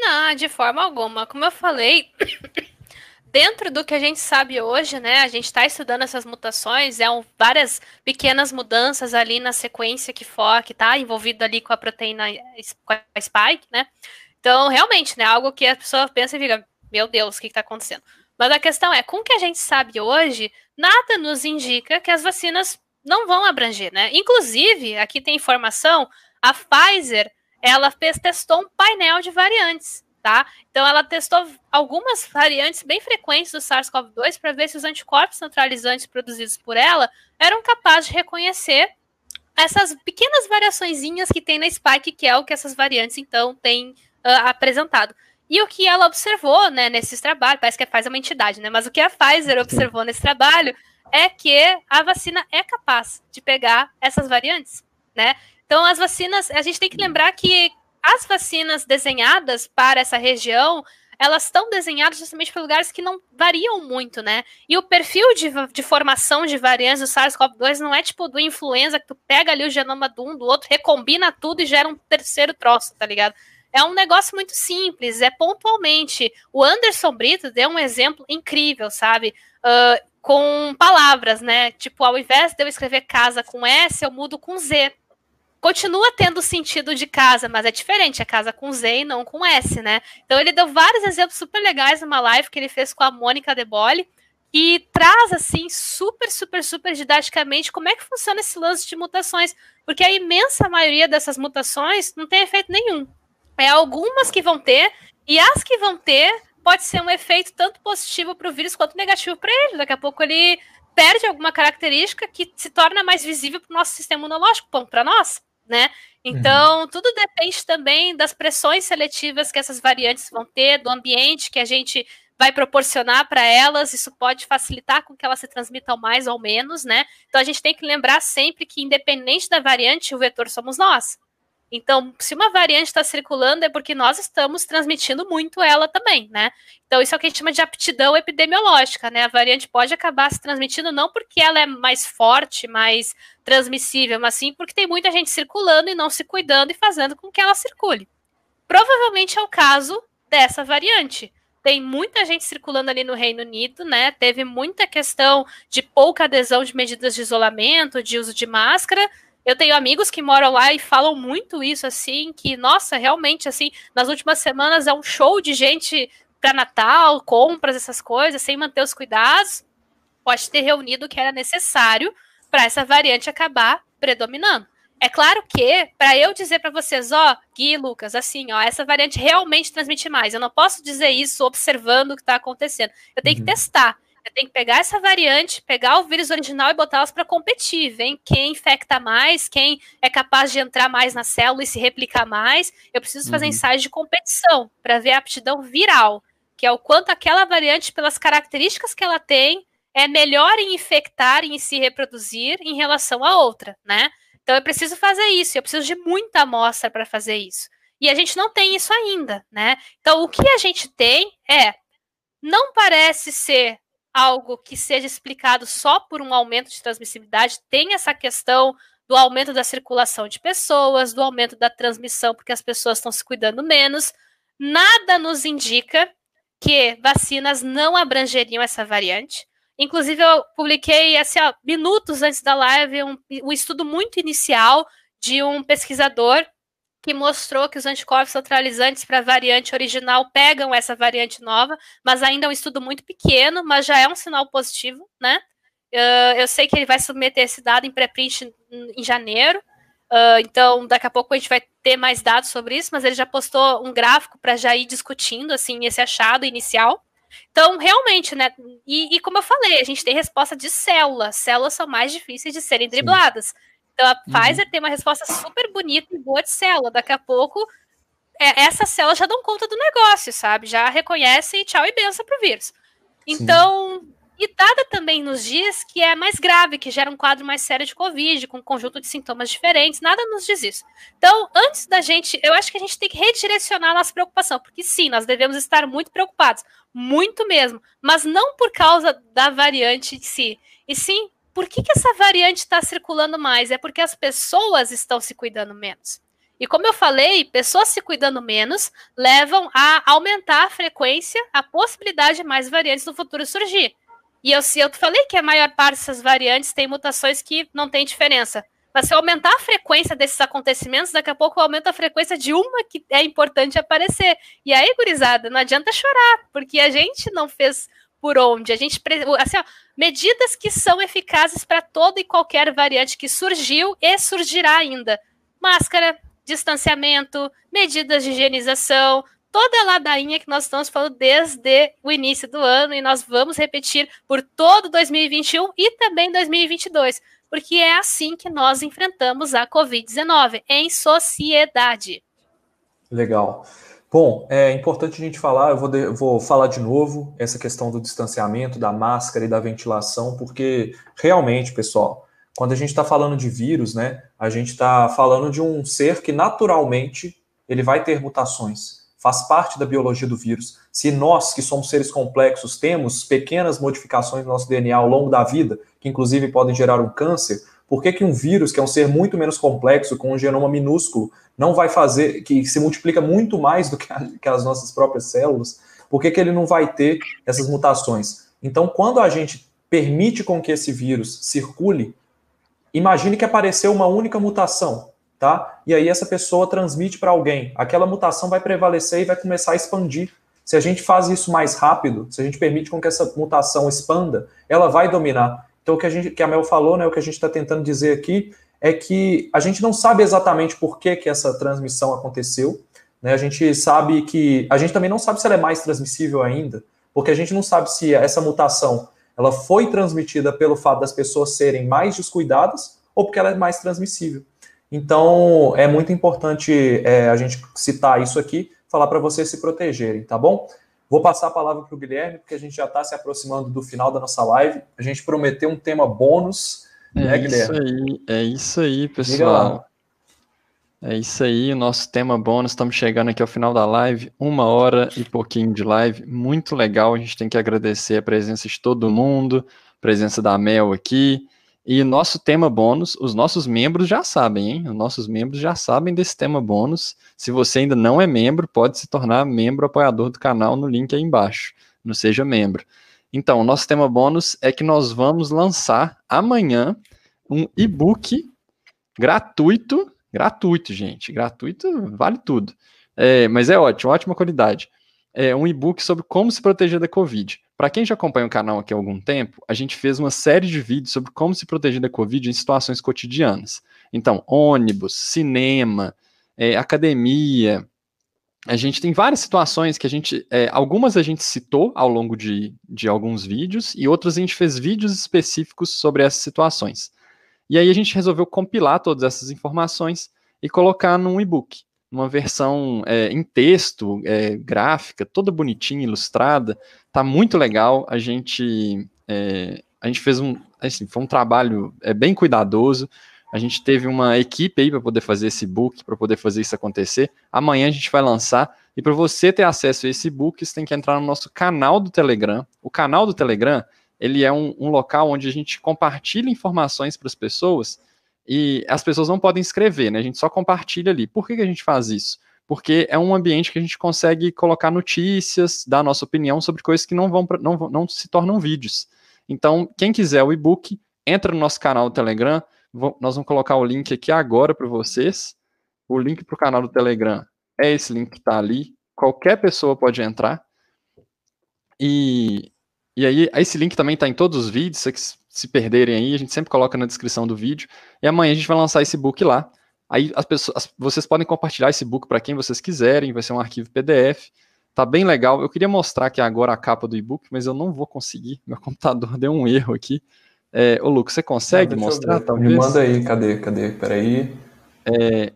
Não, de forma alguma. Como eu falei, dentro do que a gente sabe hoje, né? A gente está estudando essas mutações, é um, várias pequenas mudanças ali na sequência que for, que está envolvido ali com a proteína com a spike, né? Então, realmente, né? Algo que a pessoa pensa e fica, meu Deus, o que está acontecendo? Mas a questão é, com o que a gente sabe hoje, nada nos indica que as vacinas não vão abranger, né? Inclusive, aqui tem informação, a Pfizer, ela fez, testou um painel de variantes, tá? Então ela testou algumas variantes bem frequentes do SARS-CoV-2 para ver se os anticorpos neutralizantes produzidos por ela eram capazes de reconhecer essas pequenas variaçõezinhas que tem na spike, que é o que essas variantes então têm uh, apresentado. E o que ela observou, né, nesses trabalhos, parece que a Pfizer é uma entidade, né, mas o que a Pfizer observou nesse trabalho é que a vacina é capaz de pegar essas variantes, né? Então, as vacinas, a gente tem que lembrar que as vacinas desenhadas para essa região, elas estão desenhadas justamente para lugares que não variam muito, né? E o perfil de, de formação de variantes do SARS-CoV-2 não é tipo do influenza, que tu pega ali o genoma de um, do outro, recombina tudo e gera um terceiro troço, tá ligado? É um negócio muito simples, é pontualmente. O Anderson Brito deu um exemplo incrível, sabe? Uh, com palavras, né? Tipo, ao invés de eu escrever casa com S, eu mudo com Z. Continua tendo sentido de casa, mas é diferente, é casa com Z e não com S, né? Então ele deu vários exemplos super legais numa live que ele fez com a Mônica Debole e traz assim super, super, super didaticamente como é que funciona esse lance de mutações, porque a imensa maioria dessas mutações não tem efeito nenhum. É algumas que vão ter e as que vão ter pode ser um efeito tanto positivo para o vírus quanto negativo para ele. Daqui a pouco ele perde alguma característica que se torna mais visível para o nosso sistema imunológico, para nós, né? Então, uhum. tudo depende também das pressões seletivas que essas variantes vão ter, do ambiente que a gente vai proporcionar para elas, isso pode facilitar com que elas se transmitam mais ou menos, né? Então a gente tem que lembrar sempre que, independente da variante, o vetor somos nós. Então, se uma variante está circulando, é porque nós estamos transmitindo muito ela também, né? Então, isso é o que a gente chama de aptidão epidemiológica, né? A variante pode acabar se transmitindo não porque ela é mais forte, mais transmissível, mas sim porque tem muita gente circulando e não se cuidando e fazendo com que ela circule. Provavelmente é o caso dessa variante. Tem muita gente circulando ali no Reino Unido, né? Teve muita questão de pouca adesão de medidas de isolamento, de uso de máscara eu tenho amigos que moram lá e falam muito isso, assim, que, nossa, realmente, assim, nas últimas semanas é um show de gente para Natal, compras, essas coisas, sem manter os cuidados. Pode ter reunido o que era necessário para essa variante acabar predominando. É claro que, para eu dizer para vocês, ó, Gui e Lucas, assim, ó, essa variante realmente transmite mais. Eu não posso dizer isso observando o que está acontecendo. Eu tenho uhum. que testar. Eu tenho que pegar essa variante, pegar o vírus original e botá-las para competir. Vem quem infecta mais, quem é capaz de entrar mais na célula e se replicar mais. Eu preciso fazer uhum. ensaios de competição para ver a aptidão viral, que é o quanto aquela variante, pelas características que ela tem, é melhor em infectar e em se reproduzir em relação à outra, né? Então eu preciso fazer isso, eu preciso de muita amostra para fazer isso. E a gente não tem isso ainda, né? Então o que a gente tem é não parece ser algo que seja explicado só por um aumento de transmissibilidade, tem essa questão do aumento da circulação de pessoas, do aumento da transmissão, porque as pessoas estão se cuidando menos. Nada nos indica que vacinas não abrangeriam essa variante. Inclusive, eu publiquei, assim, ó, minutos antes da live, um, um estudo muito inicial de um pesquisador que mostrou que os anticorpos neutralizantes para a variante original pegam essa variante nova, mas ainda é um estudo muito pequeno, mas já é um sinal positivo, né? Uh, eu sei que ele vai submeter esse dado em pré-print em, janeiro, uh, então daqui a pouco a gente vai ter mais dados sobre isso, mas ele já postou um gráfico para já ir discutindo assim esse achado inicial. Então, realmente, né? E, e, como eu falei, a gente tem resposta de células. Células são mais difíceis de serem dribladas. Sim. Então a uhum. Pfizer tem uma resposta super bonita e boa de célula. Daqui a pouco, é, essas células já dão conta do negócio, sabe? Já reconhecem tchau e benção pro vírus. Então, Sim. e dada também nos dias que é mais grave, que gera um quadro mais sério de Covid, com um conjunto de sintomas diferentes, nada nos diz isso. Então, antes da gente, eu acho que a gente tem que redirecionar a nossa preocupação, porque sim, nós devemos estar muito preocupados, muito mesmo, mas não por causa da variante em si, e sim por que, que essa variante está circulando mais? É porque as pessoas estão se cuidando menos. E como eu falei, pessoas se cuidando menos levam a aumentar a frequência, a possibilidade de mais variantes no futuro surgir. E eu, eu falei que a maior parte dessas variantes tem mutações que não tem diferença. Mas se eu aumentar a frequência desses acontecimentos, daqui a pouco eu aumento a frequência de uma que é importante aparecer. E aí, gurizada, não adianta chorar, porque a gente não fez por onde. A gente, assim, ó, medidas que são eficazes para toda e qualquer variante que surgiu e surgirá ainda. Máscara, distanciamento, medidas de higienização, toda a ladainha que nós estamos falando desde o início do ano e nós vamos repetir por todo 2021 e também 2022, porque é assim que nós enfrentamos a Covid-19 em sociedade. Legal. Bom, é importante a gente falar, eu vou, de, vou falar de novo essa questão do distanciamento, da máscara e da ventilação, porque realmente, pessoal, quando a gente está falando de vírus, né, a gente está falando de um ser que naturalmente ele vai ter mutações faz parte da biologia do vírus. Se nós, que somos seres complexos, temos pequenas modificações no nosso DNA ao longo da vida, que inclusive podem gerar um câncer, por que, que um vírus, que é um ser muito menos complexo, com um genoma minúsculo, não vai fazer, que se multiplica muito mais do que, a, que as nossas próprias células, por que, que ele não vai ter essas mutações? Então, quando a gente permite com que esse vírus circule, imagine que apareceu uma única mutação tá? E aí essa pessoa transmite para alguém. Aquela mutação vai prevalecer e vai começar a expandir. Se a gente faz isso mais rápido, se a gente permite com que essa mutação expanda, ela vai dominar. Então o que a gente, que a Mel falou, né, o que a gente está tentando dizer aqui é que a gente não sabe exatamente por que, que essa transmissão aconteceu. Né? A gente sabe que a gente também não sabe se ela é mais transmissível ainda, porque a gente não sabe se essa mutação ela foi transmitida pelo fato das pessoas serem mais descuidadas ou porque ela é mais transmissível. Então, é muito importante é, a gente citar isso aqui, falar para vocês se protegerem, tá bom? Vou passar a palavra para o Guilherme, porque a gente já está se aproximando do final da nossa live. A gente prometeu um tema bônus, é né, Guilherme? Isso aí, é isso aí, pessoal. É isso aí, o nosso tema bônus. Estamos chegando aqui ao final da live, uma hora e pouquinho de live, muito legal. A gente tem que agradecer a presença de todo mundo, a presença da Mel aqui, e nosso tema bônus, os nossos membros já sabem, hein? Os nossos membros já sabem desse tema bônus. Se você ainda não é membro, pode se tornar membro apoiador do canal no link aí embaixo, no Seja Membro. Então, o nosso tema bônus é que nós vamos lançar amanhã um e-book gratuito, gratuito, gente, gratuito vale tudo. É, mas é ótimo, ótima qualidade. É um e-book sobre como se proteger da Covid. Para quem já acompanha o canal aqui há algum tempo, a gente fez uma série de vídeos sobre como se proteger da Covid em situações cotidianas. Então, ônibus, cinema, é, academia. A gente tem várias situações que a gente. É, algumas a gente citou ao longo de, de alguns vídeos, e outras a gente fez vídeos específicos sobre essas situações. E aí a gente resolveu compilar todas essas informações e colocar num e-book uma versão é, em texto, é, gráfica, toda bonitinha, ilustrada. Tá muito legal. A gente, é, a gente fez um, assim, foi um trabalho é, bem cuidadoso. A gente teve uma equipe aí para poder fazer esse book, para poder fazer isso acontecer. Amanhã a gente vai lançar. E para você ter acesso a esse book, você tem que entrar no nosso canal do Telegram. O canal do Telegram, ele é um, um local onde a gente compartilha informações para as pessoas e as pessoas não podem escrever, né? A gente só compartilha ali. Por que, que a gente faz isso? Porque é um ambiente que a gente consegue colocar notícias, dar nossa opinião sobre coisas que não vão pra, não, não se tornam vídeos. Então, quem quiser o e-book, entra no nosso canal do Telegram. Vou, nós vamos colocar o link aqui agora para vocês. O link para o canal do Telegram é esse link que está ali. Qualquer pessoa pode entrar. E, e aí, esse link também está em todos os vídeos. Se se perderem aí, a gente sempre coloca na descrição do vídeo. E amanhã a gente vai lançar esse book lá. Aí as pessoas, as, vocês podem compartilhar esse book para quem vocês quiserem, vai ser um arquivo PDF. Tá bem legal. Eu queria mostrar aqui agora a capa do e-book, mas eu não vou conseguir. Meu computador deu um erro aqui. É, ô, Lucas, você consegue ah, mostrar? Me manda aí, cadê? Cadê? Peraí. É,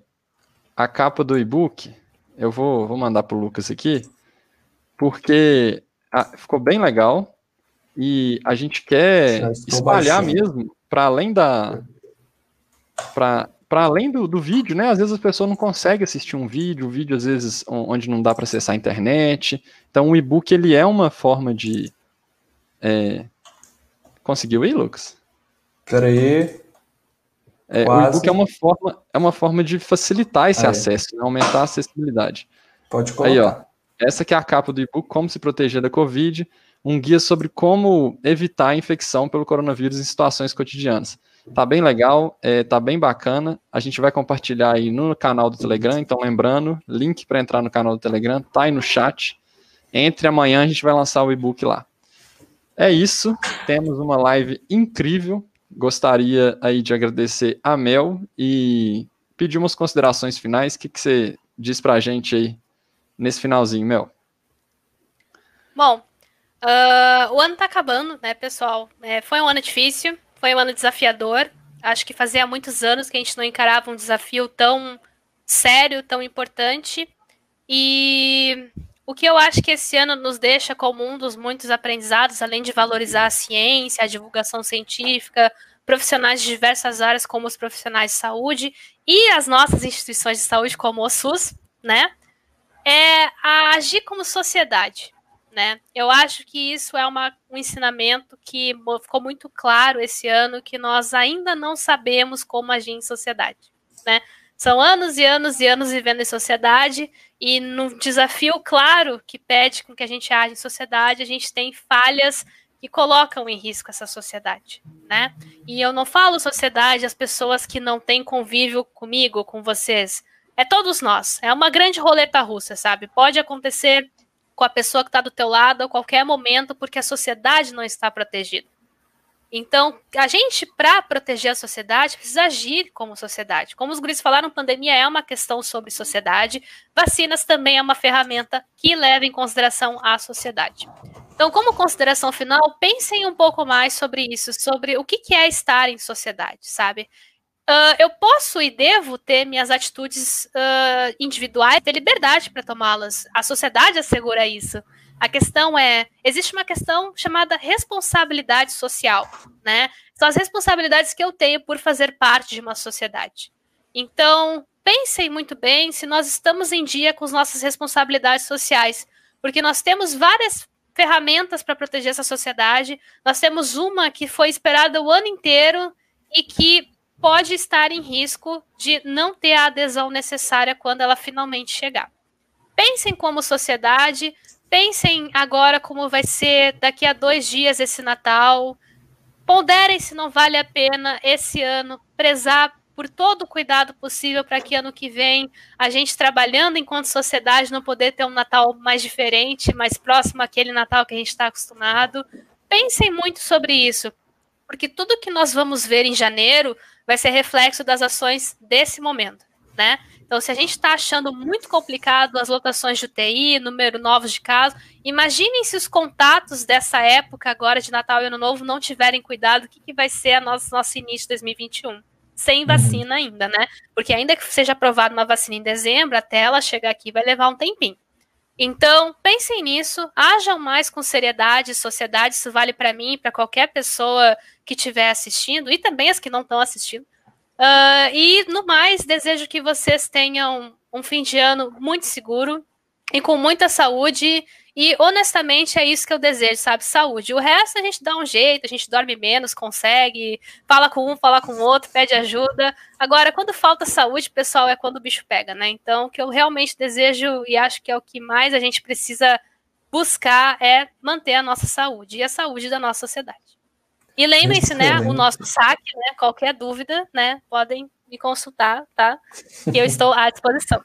a capa do e-book, eu vou, vou mandar pro Lucas aqui, porque ah, ficou bem legal. E a gente quer espalhar baixando. mesmo para além da. para além do, do vídeo, né? Às vezes a pessoa não consegue assistir um vídeo, um vídeo às vezes onde não dá para acessar a internet. Então o e-book ele é uma forma de. É... Conseguiu aí, Lucas? Peraí. É, o e-book é uma forma, é uma forma de facilitar esse aí. acesso, né? aumentar a acessibilidade. Pode colocar. Aí, ó. Essa que é a capa do e-book, como se proteger da Covid um guia sobre como evitar a infecção pelo coronavírus em situações cotidianas. Tá bem legal, é, tá bem bacana. A gente vai compartilhar aí no canal do Telegram. Então, lembrando, link para entrar no canal do Telegram tá aí no chat. Entre amanhã a gente vai lançar o e-book lá. É isso. Temos uma live incrível. Gostaria aí de agradecer a Mel e pedir umas considerações finais. O que, que você diz pra gente aí nesse finalzinho, Mel? Bom, uh, o ano tá acabando, né, pessoal? É, foi um ano difícil, foi um ano desafiador. Acho que fazia muitos anos que a gente não encarava um desafio tão sério, tão importante. E o que eu acho que esse ano nos deixa como um dos muitos aprendizados, além de valorizar a ciência, a divulgação científica, profissionais de diversas áreas, como os profissionais de saúde e as nossas instituições de saúde, como o SUS, né? É agir como sociedade, né? Eu acho que isso é uma, um ensinamento que ficou muito claro esse ano, que nós ainda não sabemos como agir em sociedade, né? São anos e anos e anos vivendo em sociedade e num desafio claro que pede com que a gente age em sociedade, a gente tem falhas que colocam em risco essa sociedade, né? E eu não falo sociedade as pessoas que não têm convívio comigo, com vocês. É todos nós. É uma grande roleta russa, sabe? Pode acontecer com a pessoa que está do teu lado a qualquer momento, porque a sociedade não está protegida. Então, a gente, para proteger a sociedade, precisa agir como sociedade. Como os guris falaram, pandemia é uma questão sobre sociedade, vacinas também é uma ferramenta que leva em consideração a sociedade. Então, como consideração final, pensem um pouco mais sobre isso, sobre o que, é estar em sociedade, sabe? Uh, eu posso e devo ter minhas atitudes uh, individuais, ter liberdade para tomá-las. A sociedade assegura isso. A questão é, existe uma questão chamada responsabilidade social, né? São as responsabilidades que eu tenho por fazer parte de uma sociedade. Então, pensem muito bem se nós estamos em dia com as nossas responsabilidades sociais, porque nós temos várias ferramentas para proteger essa sociedade. Nós temos uma que foi esperada o ano inteiro e que pode estar em risco de não ter a adesão necessária quando ela finalmente chegar. Pensem como sociedade, Pensem agora como vai ser daqui a dois dias esse Natal. Ponderem se não vale a pena esse ano prezar por todo o cuidado possível para que ano que vem a gente trabalhando enquanto sociedade não poder ter um Natal mais diferente, mais próximo àquele Natal que a gente está acostumado. Pensem muito sobre isso, porque tudo que nós vamos ver em janeiro vai ser reflexo das ações desse momento, né? Então, se a gente está achando muito complicado as lotações de UTI, número novos de casos, imaginem se os contatos dessa época agora de Natal e Ano Novo não tiverem cuidado, o que, que vai ser a nosso, nosso início de 2021? Sem uhum. vacina ainda, né? Porque ainda que seja aprovada uma vacina em dezembro, até ela chegar aqui vai levar um tempinho. Então, pensem nisso, ajam mais com seriedade, sociedade, isso vale para mim, para qualquer pessoa que estiver assistindo, e também as que não estão assistindo. Uh, e no mais, desejo que vocês tenham um fim de ano muito seguro e com muita saúde. E honestamente é isso que eu desejo, sabe? Saúde. O resto a gente dá um jeito, a gente dorme menos, consegue, fala com um, fala com o outro, pede ajuda. Agora, quando falta saúde, pessoal, é quando o bicho pega, né? Então, o que eu realmente desejo e acho que é o que mais a gente precisa buscar é manter a nossa saúde e a saúde da nossa sociedade. E lembrem-se, né, o nosso saque, né, qualquer dúvida, né, podem me consultar, tá? Que eu estou à disposição.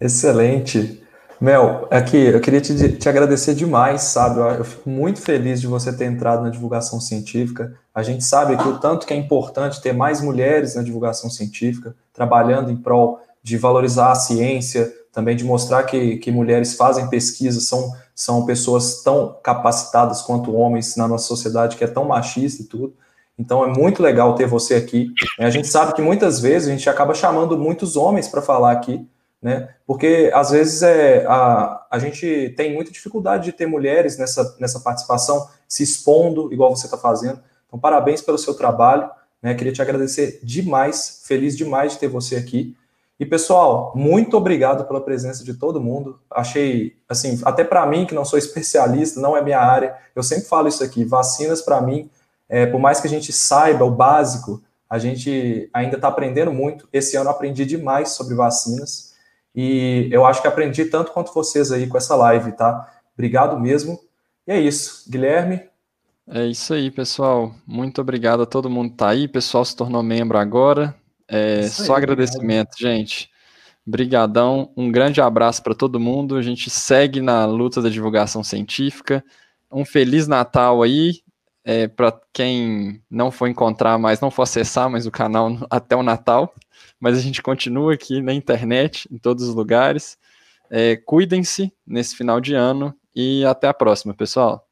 Excelente. Mel, aqui, eu queria te, te agradecer demais, sabe? Eu, eu, fico muito feliz de você ter entrado na divulgação científica. A gente sabe que o tanto que é importante ter mais mulheres na divulgação científica, trabalhando em prol de valorizar a ciência, também de mostrar que, que mulheres fazem pesquisa, são, são pessoas tão capacitadas quanto homens na nossa sociedade, que é tão machista e tudo. Então é muito legal ter você aqui. A gente sabe que muitas vezes a gente acaba chamando muitos homens para falar aqui, né? Porque às vezes é, a, a gente tem muita dificuldade de ter mulheres nessa, nessa participação, se expondo, igual você está fazendo. Então, parabéns pelo seu trabalho. Né? Queria te agradecer demais, feliz demais de ter você aqui. E pessoal, muito obrigado pela presença de todo mundo. Achei, assim, até para mim que não sou especialista, não é minha área, eu sempre falo isso aqui. Vacinas para mim, é, por mais que a gente saiba o básico, a gente ainda está aprendendo muito. Esse ano aprendi demais sobre vacinas e eu acho que aprendi tanto quanto vocês aí com essa live, tá? Obrigado mesmo. E é isso, Guilherme. É isso aí, pessoal. Muito obrigado a todo mundo que tá aí. O pessoal se tornou membro agora. É, só agradecimento, obrigado. gente. Brigadão, um grande abraço para todo mundo. A gente segue na luta da divulgação científica. um Feliz Natal aí. É, para quem não for encontrar mais, não for acessar mais o canal até o Natal, mas a gente continua aqui na internet, em todos os lugares. É, Cuidem-se nesse final de ano e até a próxima, pessoal.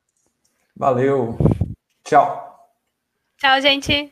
Valeu. Tchau. Tchau, gente.